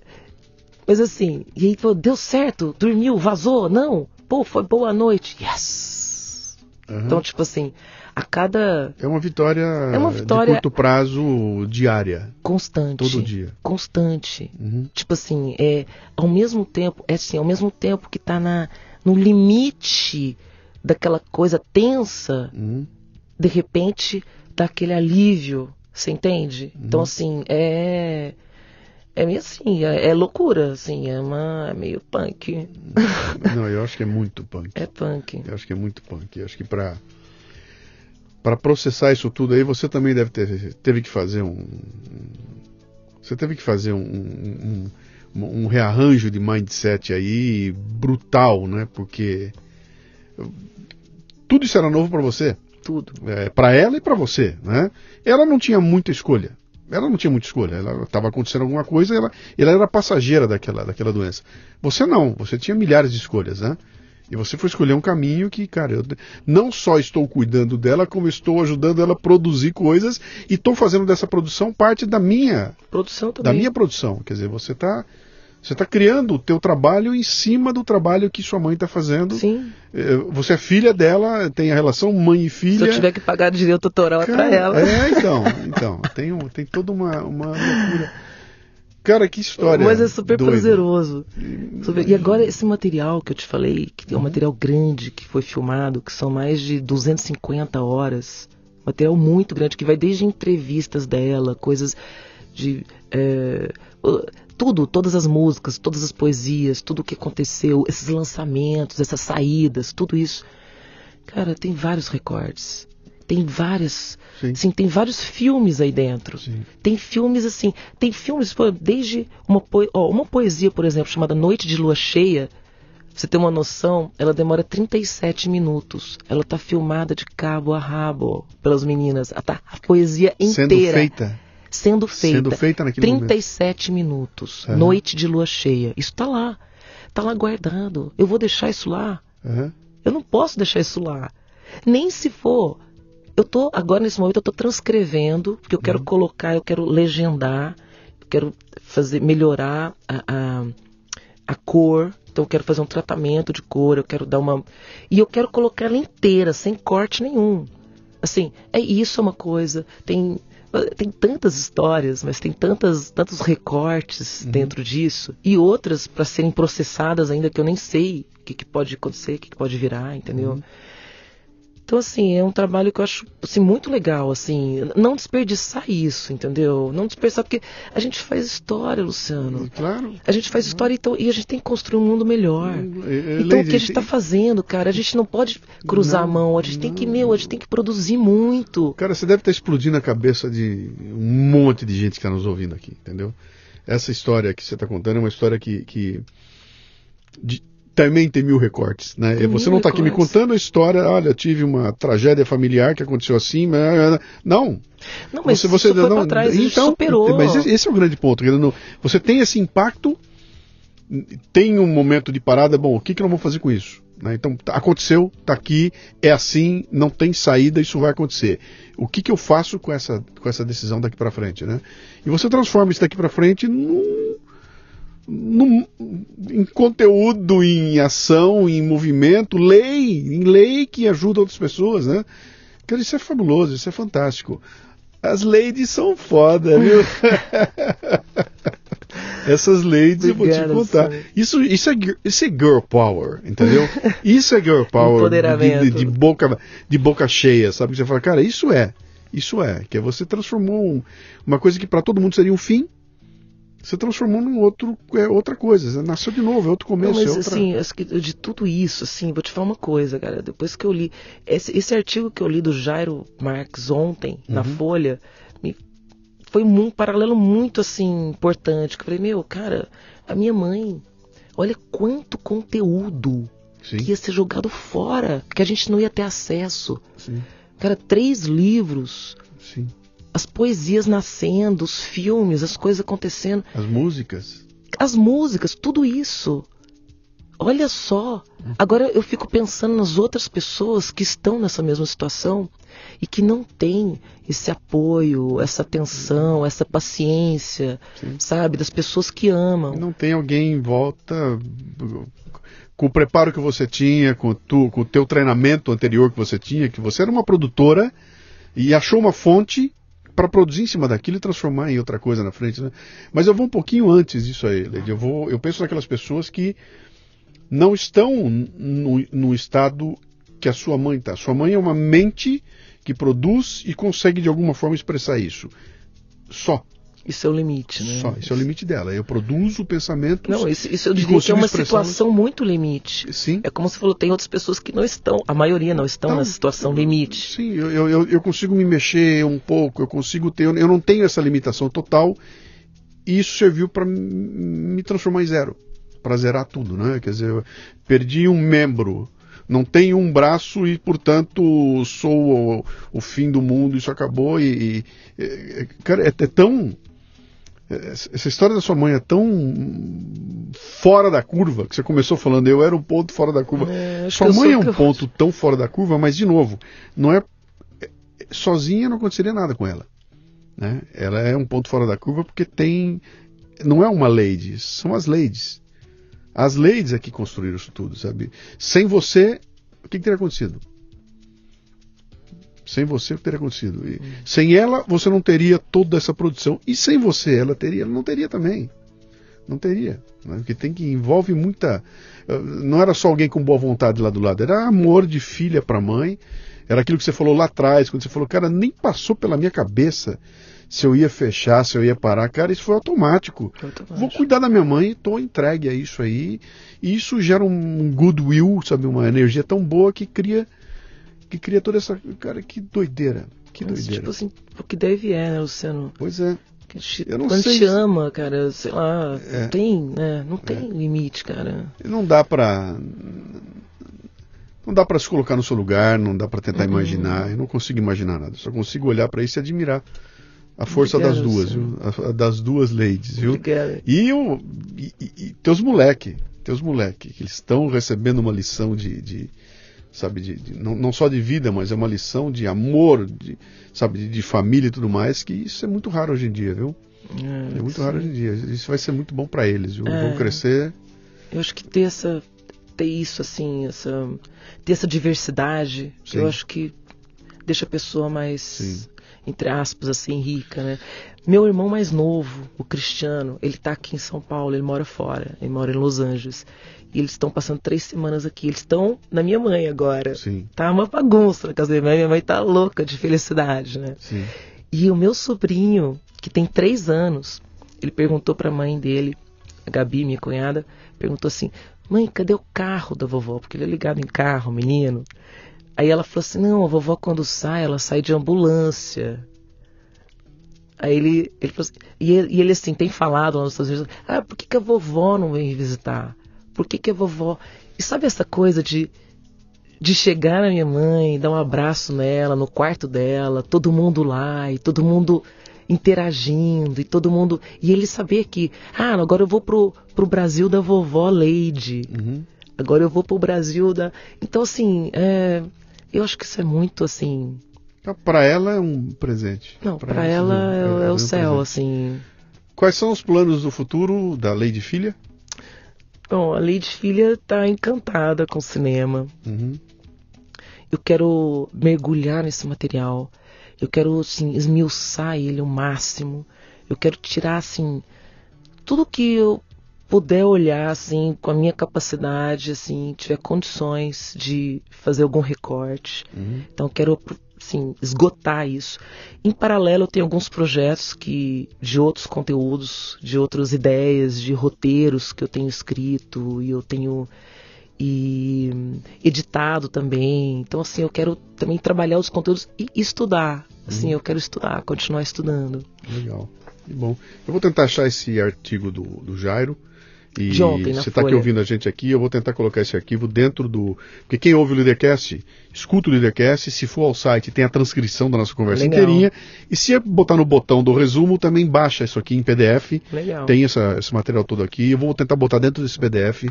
Speaker 2: Mas assim, e aí falou, deu certo, dormiu, vazou, não. Pô, foi boa noite. Yes! Uhum. Então, tipo assim, a cada.
Speaker 1: É uma vitória, é uma vitória de curto prazo diária.
Speaker 2: Constante.
Speaker 1: Todo dia.
Speaker 2: Constante. Uhum. Tipo assim, é, ao mesmo tempo, é assim, ao mesmo tempo que tá na, no limite daquela coisa tensa, uhum. de repente dá aquele alívio. Você entende? Uhum. Então, assim, é. É meio assim, é, é, loucura, assim, é, uma, é meio punk.
Speaker 1: Não, eu acho que é muito punk.
Speaker 2: É punk.
Speaker 1: Eu acho que é muito punk. Eu acho que pra para processar isso tudo aí, você também deve ter teve que fazer um você teve que fazer um, um, um, um rearranjo de mindset aí brutal, né? Porque tudo isso era novo para você.
Speaker 2: Tudo.
Speaker 1: É, para ela e para você, né? Ela não tinha muita escolha. Ela não tinha muita escolha. Ela estava acontecendo alguma coisa, ela, ela era passageira daquela, daquela doença. Você não. Você tinha milhares de escolhas, né? E você foi escolher um caminho que, cara, eu não só estou cuidando dela, como estou ajudando ela a produzir coisas e estou fazendo dessa produção parte da minha
Speaker 2: produção também.
Speaker 1: Da minha produção. Quer dizer, você está você está criando o teu trabalho em cima do trabalho que sua mãe está fazendo.
Speaker 2: Sim.
Speaker 1: É, você é filha dela, tem a relação mãe e filha. Se
Speaker 2: eu tiver que pagar direito autoral
Speaker 1: Cara,
Speaker 2: é para ela.
Speaker 1: É, então, então tem, tem toda uma, uma loucura. Cara, que história.
Speaker 2: Mas é super doida. prazeroso. E agora esse material que eu te falei, que é um material grande, que foi filmado, que são mais de 250 horas. Material muito grande, que vai desde entrevistas dela, coisas de. É, tudo, todas as músicas, todas as poesias, tudo o que aconteceu, esses lançamentos, essas saídas, tudo isso. Cara, tem vários recordes tem várias. Sim. Assim, tem vários filmes aí dentro. Sim. Tem filmes assim. Tem filmes, desde uma, ó, uma poesia, por exemplo, chamada Noite de Lua Cheia. Pra você ter uma noção, ela demora 37 minutos. Ela tá filmada de cabo a rabo pelas meninas. A, tá, a poesia inteira.
Speaker 1: Sendo feita.
Speaker 2: Sendo feita.
Speaker 1: Sendo feita naquele
Speaker 2: 37
Speaker 1: momento.
Speaker 2: minutos. Uhum. Noite de lua cheia. Isso tá lá. Tá lá guardado. Eu vou deixar isso lá. Uhum. Eu não posso deixar isso lá. Nem se for eu tô, agora nesse momento, eu tô transcrevendo, porque eu quero uhum. colocar, eu quero legendar, eu quero fazer, melhorar a, a, a cor, então eu quero fazer um tratamento de cor, eu quero dar uma. E eu quero colocar ela inteira, sem corte nenhum. Assim, é isso é uma coisa. Tem, tem tantas histórias, mas tem tantas, tantos recortes uhum. dentro disso. E outras para serem processadas ainda que eu nem sei o que, que pode acontecer, o que, que pode virar, entendeu? Uhum. Então, assim, é um trabalho que eu acho assim, muito legal, assim, não desperdiçar isso, entendeu? Não desperdiçar, porque a gente faz história, Luciano.
Speaker 1: Claro.
Speaker 2: A gente faz história então, e a gente tem que construir um mundo melhor. É, é, então, o que a gente está fazendo, cara? A gente não pode cruzar não, a mão, a gente não. tem que, meu, a gente tem que produzir muito.
Speaker 1: Cara, você deve estar explodindo a cabeça de um monte de gente que está nos ouvindo aqui, entendeu? Essa história que você está contando é uma história que. que de, também tem mil recortes, né? Tem você não está aqui me contando a história, olha, tive uma tragédia familiar que aconteceu assim, mas... não.
Speaker 2: Não, mas você, você não, trás, então, superou.
Speaker 1: Mas esse é o grande ponto. Você tem esse impacto, tem um momento de parada, bom, o que, que nós vamos fazer com isso? Né? Então, tá, aconteceu, está aqui, é assim, não tem saída, isso vai acontecer. O que, que eu faço com essa, com essa decisão daqui para frente, né? E você transforma isso daqui para frente num no, em conteúdo, em ação, em movimento, lei, em lei que ajuda outras pessoas, né? Cara, isso é fabuloso, isso é fantástico. As ladies são foda, viu? Essas ladies eu vou te contar. Isso, isso, é, isso é girl power, entendeu? Isso é girl power de, de, de, boca, de boca cheia, sabe? Você fala, cara, isso é. Isso é. Que é você transformou um, uma coisa que para todo mundo seria um fim você transformou num outro, é outra coisa, nasceu de novo, é outro começo. Não, mas
Speaker 2: é outra... assim, de tudo isso, assim, vou te falar uma coisa, cara. Depois que eu li esse, esse artigo que eu li do Jairo Marx ontem uhum. na Folha, me, foi um paralelo muito assim importante. Que eu falei, meu, cara, a minha mãe, olha quanto conteúdo Sim. que ia ser jogado fora, que a gente não ia ter acesso. Sim. Cara, três livros.
Speaker 1: Sim
Speaker 2: as poesias nascendo, os filmes, as coisas acontecendo.
Speaker 1: As músicas.
Speaker 2: As músicas, tudo isso. olha só, agora eu fico pensando nas outras pessoas que estão nessa mesma situação e que não têm esse apoio, essa atenção, essa paciência, Sim. sabe, das pessoas que amam.
Speaker 1: Não tem alguém em volta com o preparo que você tinha, com, tu, com o teu treinamento anterior que você tinha, que você era uma produtora e achou uma fonte para produzir em cima daquilo e transformar em outra coisa na frente. Né? Mas eu vou um pouquinho antes disso aí, Lady. Eu, vou, eu penso naquelas pessoas que não estão no, no estado que a sua mãe está. Sua mãe é uma mente que produz e consegue de alguma forma expressar isso. Só.
Speaker 2: Isso é o limite, né?
Speaker 1: Só, isso é o limite dela. Eu produzo pensamentos.
Speaker 2: Não, isso, isso eu diria que é uma situação muito limite.
Speaker 1: Sim.
Speaker 2: É como você falou, tem outras pessoas que não estão, a maioria não estão então, na situação limite.
Speaker 1: Sim, eu, eu, eu consigo me mexer um pouco, eu consigo ter. Eu não tenho essa limitação total. E isso serviu para me transformar em zero. Para zerar tudo, né? Quer dizer, eu perdi um membro não tenho um braço e, portanto, sou o, o, fim do mundo, isso acabou. E, e cara, é, é, tão essa história da sua mãe é tão fora da curva que você começou falando, eu era um ponto fora da curva. É, sua mãe é um ponto tão fora da curva, mas de novo, não é sozinha não aconteceria nada com ela. Né? Ela é um ponto fora da curva porque tem não é uma lady, são as ladies. As ladies é que construíram isso tudo, sabe? Sem você, o que, que teria acontecido? Sem você, o que teria acontecido? E, sem ela, você não teria toda essa produção. E sem você, ela teria? Ela não teria também. Não teria. Né? Porque tem que envolve muita. Eh, não era só alguém com boa vontade lá do lado, era amor de filha para mãe. Era aquilo que você falou lá atrás, quando você falou, cara, nem passou pela minha cabeça se eu ia fechar, se eu ia parar. Cara, isso foi automático. automático. Vou cuidar da minha mãe, estou entregue a isso aí. E isso gera um goodwill, sabe, uma energia tão boa que cria que cria toda essa. Cara, que doideira. Que Mas, doideira.
Speaker 2: Tipo assim, o que deve é, né, Luciano?
Speaker 1: Pois é.
Speaker 2: Eu não Quando sei te ama, cara, sei lá, é. não tem, né? Não tem é. limite, cara.
Speaker 1: Não dá pra. Não dá para se colocar no seu lugar, não dá para tentar uhum. imaginar. Eu não consigo imaginar nada. Só consigo olhar para isso e admirar a força Obrigado, das duas, viu? A, a, das duas ladies, viu?
Speaker 2: Obrigado.
Speaker 1: E, o, e, e, e teus moleque, teus moleque, que eles estão recebendo uma lição de, de sabe, de, de, não, não, só de vida, mas é uma lição de amor, de, sabe, de, de, família e tudo mais, que isso é muito raro hoje em dia, viu? É, é muito sim. raro hoje em dia. Isso vai ser muito bom para eles, viu? É, Vão crescer.
Speaker 2: Eu acho que ter essa ter isso assim, essa ter essa diversidade, eu acho que deixa a pessoa mais sim. Entre aspas assim rica, né? Meu irmão mais novo, o Cristiano, ele tá aqui em São Paulo, ele mora fora, ele mora em Los Angeles. E eles estão passando três semanas aqui. Eles estão na minha mãe agora.
Speaker 1: Sim.
Speaker 2: Tá uma bagunça na casa da minha mãe. Minha mãe tá louca de felicidade, né?
Speaker 1: Sim.
Speaker 2: E o meu sobrinho, que tem três anos, ele perguntou pra mãe dele, a Gabi, minha cunhada, perguntou assim: Mãe, cadê o carro da vovó? Porque ele é ligado em carro, menino. Aí ela falou assim: Não, a vovó quando sai, ela sai de ambulância. Aí ele, ele falou assim, e, ele, e ele assim, tem falado nos Estados Unidos: Ah, por que, que a vovó não vem visitar? Por que, que a vovó. E sabe essa coisa de, de chegar na minha mãe, dar um abraço nela, no quarto dela, todo mundo lá e todo mundo interagindo e todo mundo. E ele saber que, ah, agora eu vou pro, pro Brasil da vovó Lady.
Speaker 1: Uhum.
Speaker 2: Agora eu vou pro Brasil da. Então, assim, é... eu acho que isso é muito assim.
Speaker 1: Então, para ela é um presente.
Speaker 2: Não, para ela é, é, é, o céu, um assim.
Speaker 1: Quais são os planos do futuro da Lady Filha?
Speaker 2: Bom, a Lady Filha está encantada com o cinema.
Speaker 1: Uhum.
Speaker 2: Eu quero mergulhar nesse material. Eu quero, assim, esmiuçar ele ao máximo. Eu quero tirar, assim, tudo que eu puder olhar, assim, com a minha capacidade, assim, tiver condições de fazer algum recorte.
Speaker 1: Uhum.
Speaker 2: Então, quero assim, esgotar isso. Em paralelo, eu tenho alguns projetos que de outros conteúdos, de outras ideias, de roteiros que eu tenho escrito e eu tenho e editado também. Então, assim, eu quero também trabalhar os conteúdos e estudar. Assim, hum. eu quero estudar, continuar estudando.
Speaker 1: Legal. Que bom. Eu vou tentar achar esse artigo do, do Jairo e
Speaker 2: ontem,
Speaker 1: você está aqui ouvindo a gente aqui, eu vou tentar colocar esse arquivo dentro do. Porque quem ouve o Leadercast, escuta o Leadercast, se for ao site, tem a transcrição da nossa conversa Legal. inteirinha. E se botar no botão do resumo, também baixa isso aqui em PDF.
Speaker 2: Legal.
Speaker 1: Tem essa, esse material todo aqui. Eu vou tentar botar dentro desse PDF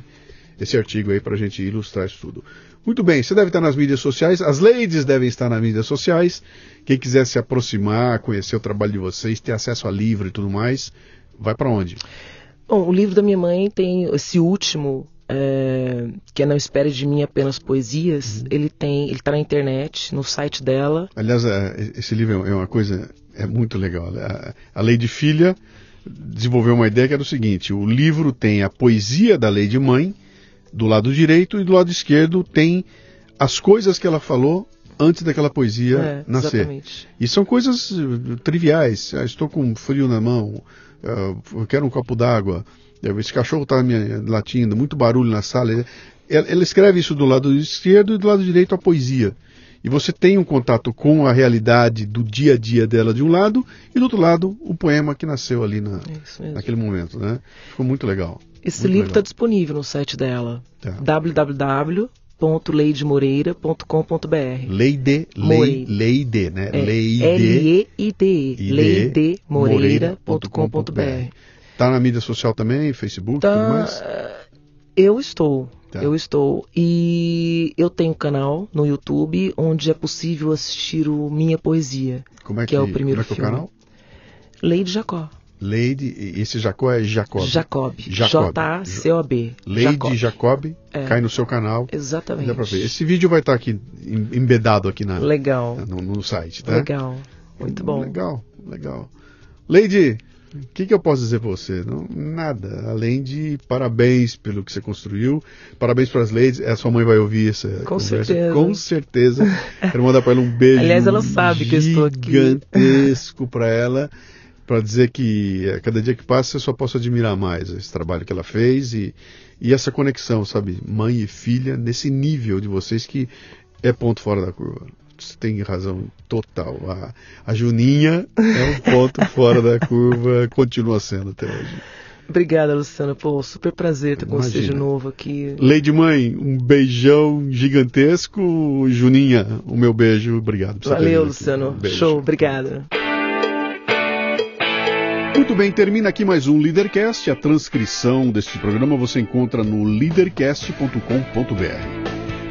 Speaker 1: esse artigo aí para a gente ilustrar isso tudo. Muito bem, você deve estar nas mídias sociais, as ladies devem estar nas mídias sociais. Quem quiser se aproximar, conhecer o trabalho de vocês, ter acesso a livro e tudo mais, vai para onde?
Speaker 2: Bom, o livro da minha mãe tem esse último, é, que é Não Espere de Mim Apenas Poesias. Uhum. Ele tem, ele está na internet, no site dela.
Speaker 1: Aliás, é, esse livro é uma coisa, é muito legal. A, a Lei de Filha desenvolveu uma ideia que era o seguinte: o livro tem a poesia da Lei de Mãe do lado direito e do lado esquerdo tem as coisas que ela falou antes daquela poesia é, nascer. Exatamente. E são coisas triviais. Ah, estou com frio na mão, eu quero um copo d'água, esse cachorro está me latindo, muito barulho na sala. Ela, ela, escreve isso do lado esquerdo e do lado direito a poesia. E você tem um contato com a realidade do dia a dia dela de um lado e do outro lado o poema que nasceu ali na, naquele momento, né? Ficou muito legal.
Speaker 2: Esse muito livro está disponível no site dela. Tá. www.leidemoreira.com.br
Speaker 1: Leide, Lei, Leide, né?
Speaker 2: É, L-E-I-D-E. Leidemoreira.com.br
Speaker 1: Está na mídia social também, Facebook, tá, tudo mais?
Speaker 2: Eu estou. Tá. Eu estou. E eu tenho um canal no YouTube onde é possível assistir o Minha Poesia.
Speaker 1: Como é que,
Speaker 2: que é o primeiro
Speaker 1: como é que filme. É o canal?
Speaker 2: Lady Jacó.
Speaker 1: Lady, esse Jacó é Jacob.
Speaker 2: Jacob. J-A-C-O-B.
Speaker 1: Lady Jacob, é. cai no seu canal.
Speaker 2: Exatamente. Dá pra ver.
Speaker 1: Esse vídeo vai estar aqui embedado aqui na,
Speaker 2: legal.
Speaker 1: no, no site, tá?
Speaker 2: Legal. Muito bom.
Speaker 1: Legal, legal. Lady, o que, que, eu posso dizer para você? Não, nada, além de parabéns pelo que você construiu, parabéns para as ladies. A sua mãe vai ouvir essa
Speaker 2: Com
Speaker 1: conversa,
Speaker 2: certeza.
Speaker 1: com certeza. Quero mandar para ela um beijo.
Speaker 2: Aliás, ela sabe que eu estou aqui.
Speaker 1: Gigantesco para ela, para dizer que a cada dia que passa eu só posso admirar mais esse trabalho que ela fez e, e essa conexão, sabe, mãe e filha nesse nível de vocês que é ponto fora da curva você tem razão total. A, a Juninha é um ponto fora da curva, continua sendo até hoje.
Speaker 2: Obrigada, Luciana. Pô, super prazer estar com você de novo aqui.
Speaker 1: Lady Mãe, um beijão gigantesco. Juninha, o meu beijo. Obrigado.
Speaker 2: Valeu, Luciano. Um Show, obrigada.
Speaker 1: Muito bem, termina aqui mais um Leadercast. A transcrição deste programa você encontra no leadercast.com.br.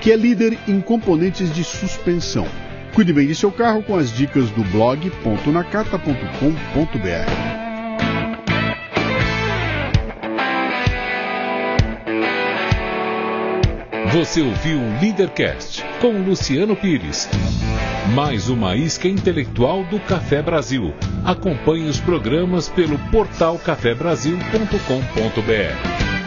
Speaker 1: que é líder em componentes de suspensão. Cuide bem de seu carro com as dicas do blog.nakata.com.br.
Speaker 3: Você ouviu o Leadercast com Luciano Pires. Mais uma isca intelectual do Café Brasil. Acompanhe os programas pelo portal cafebrasil.com.br.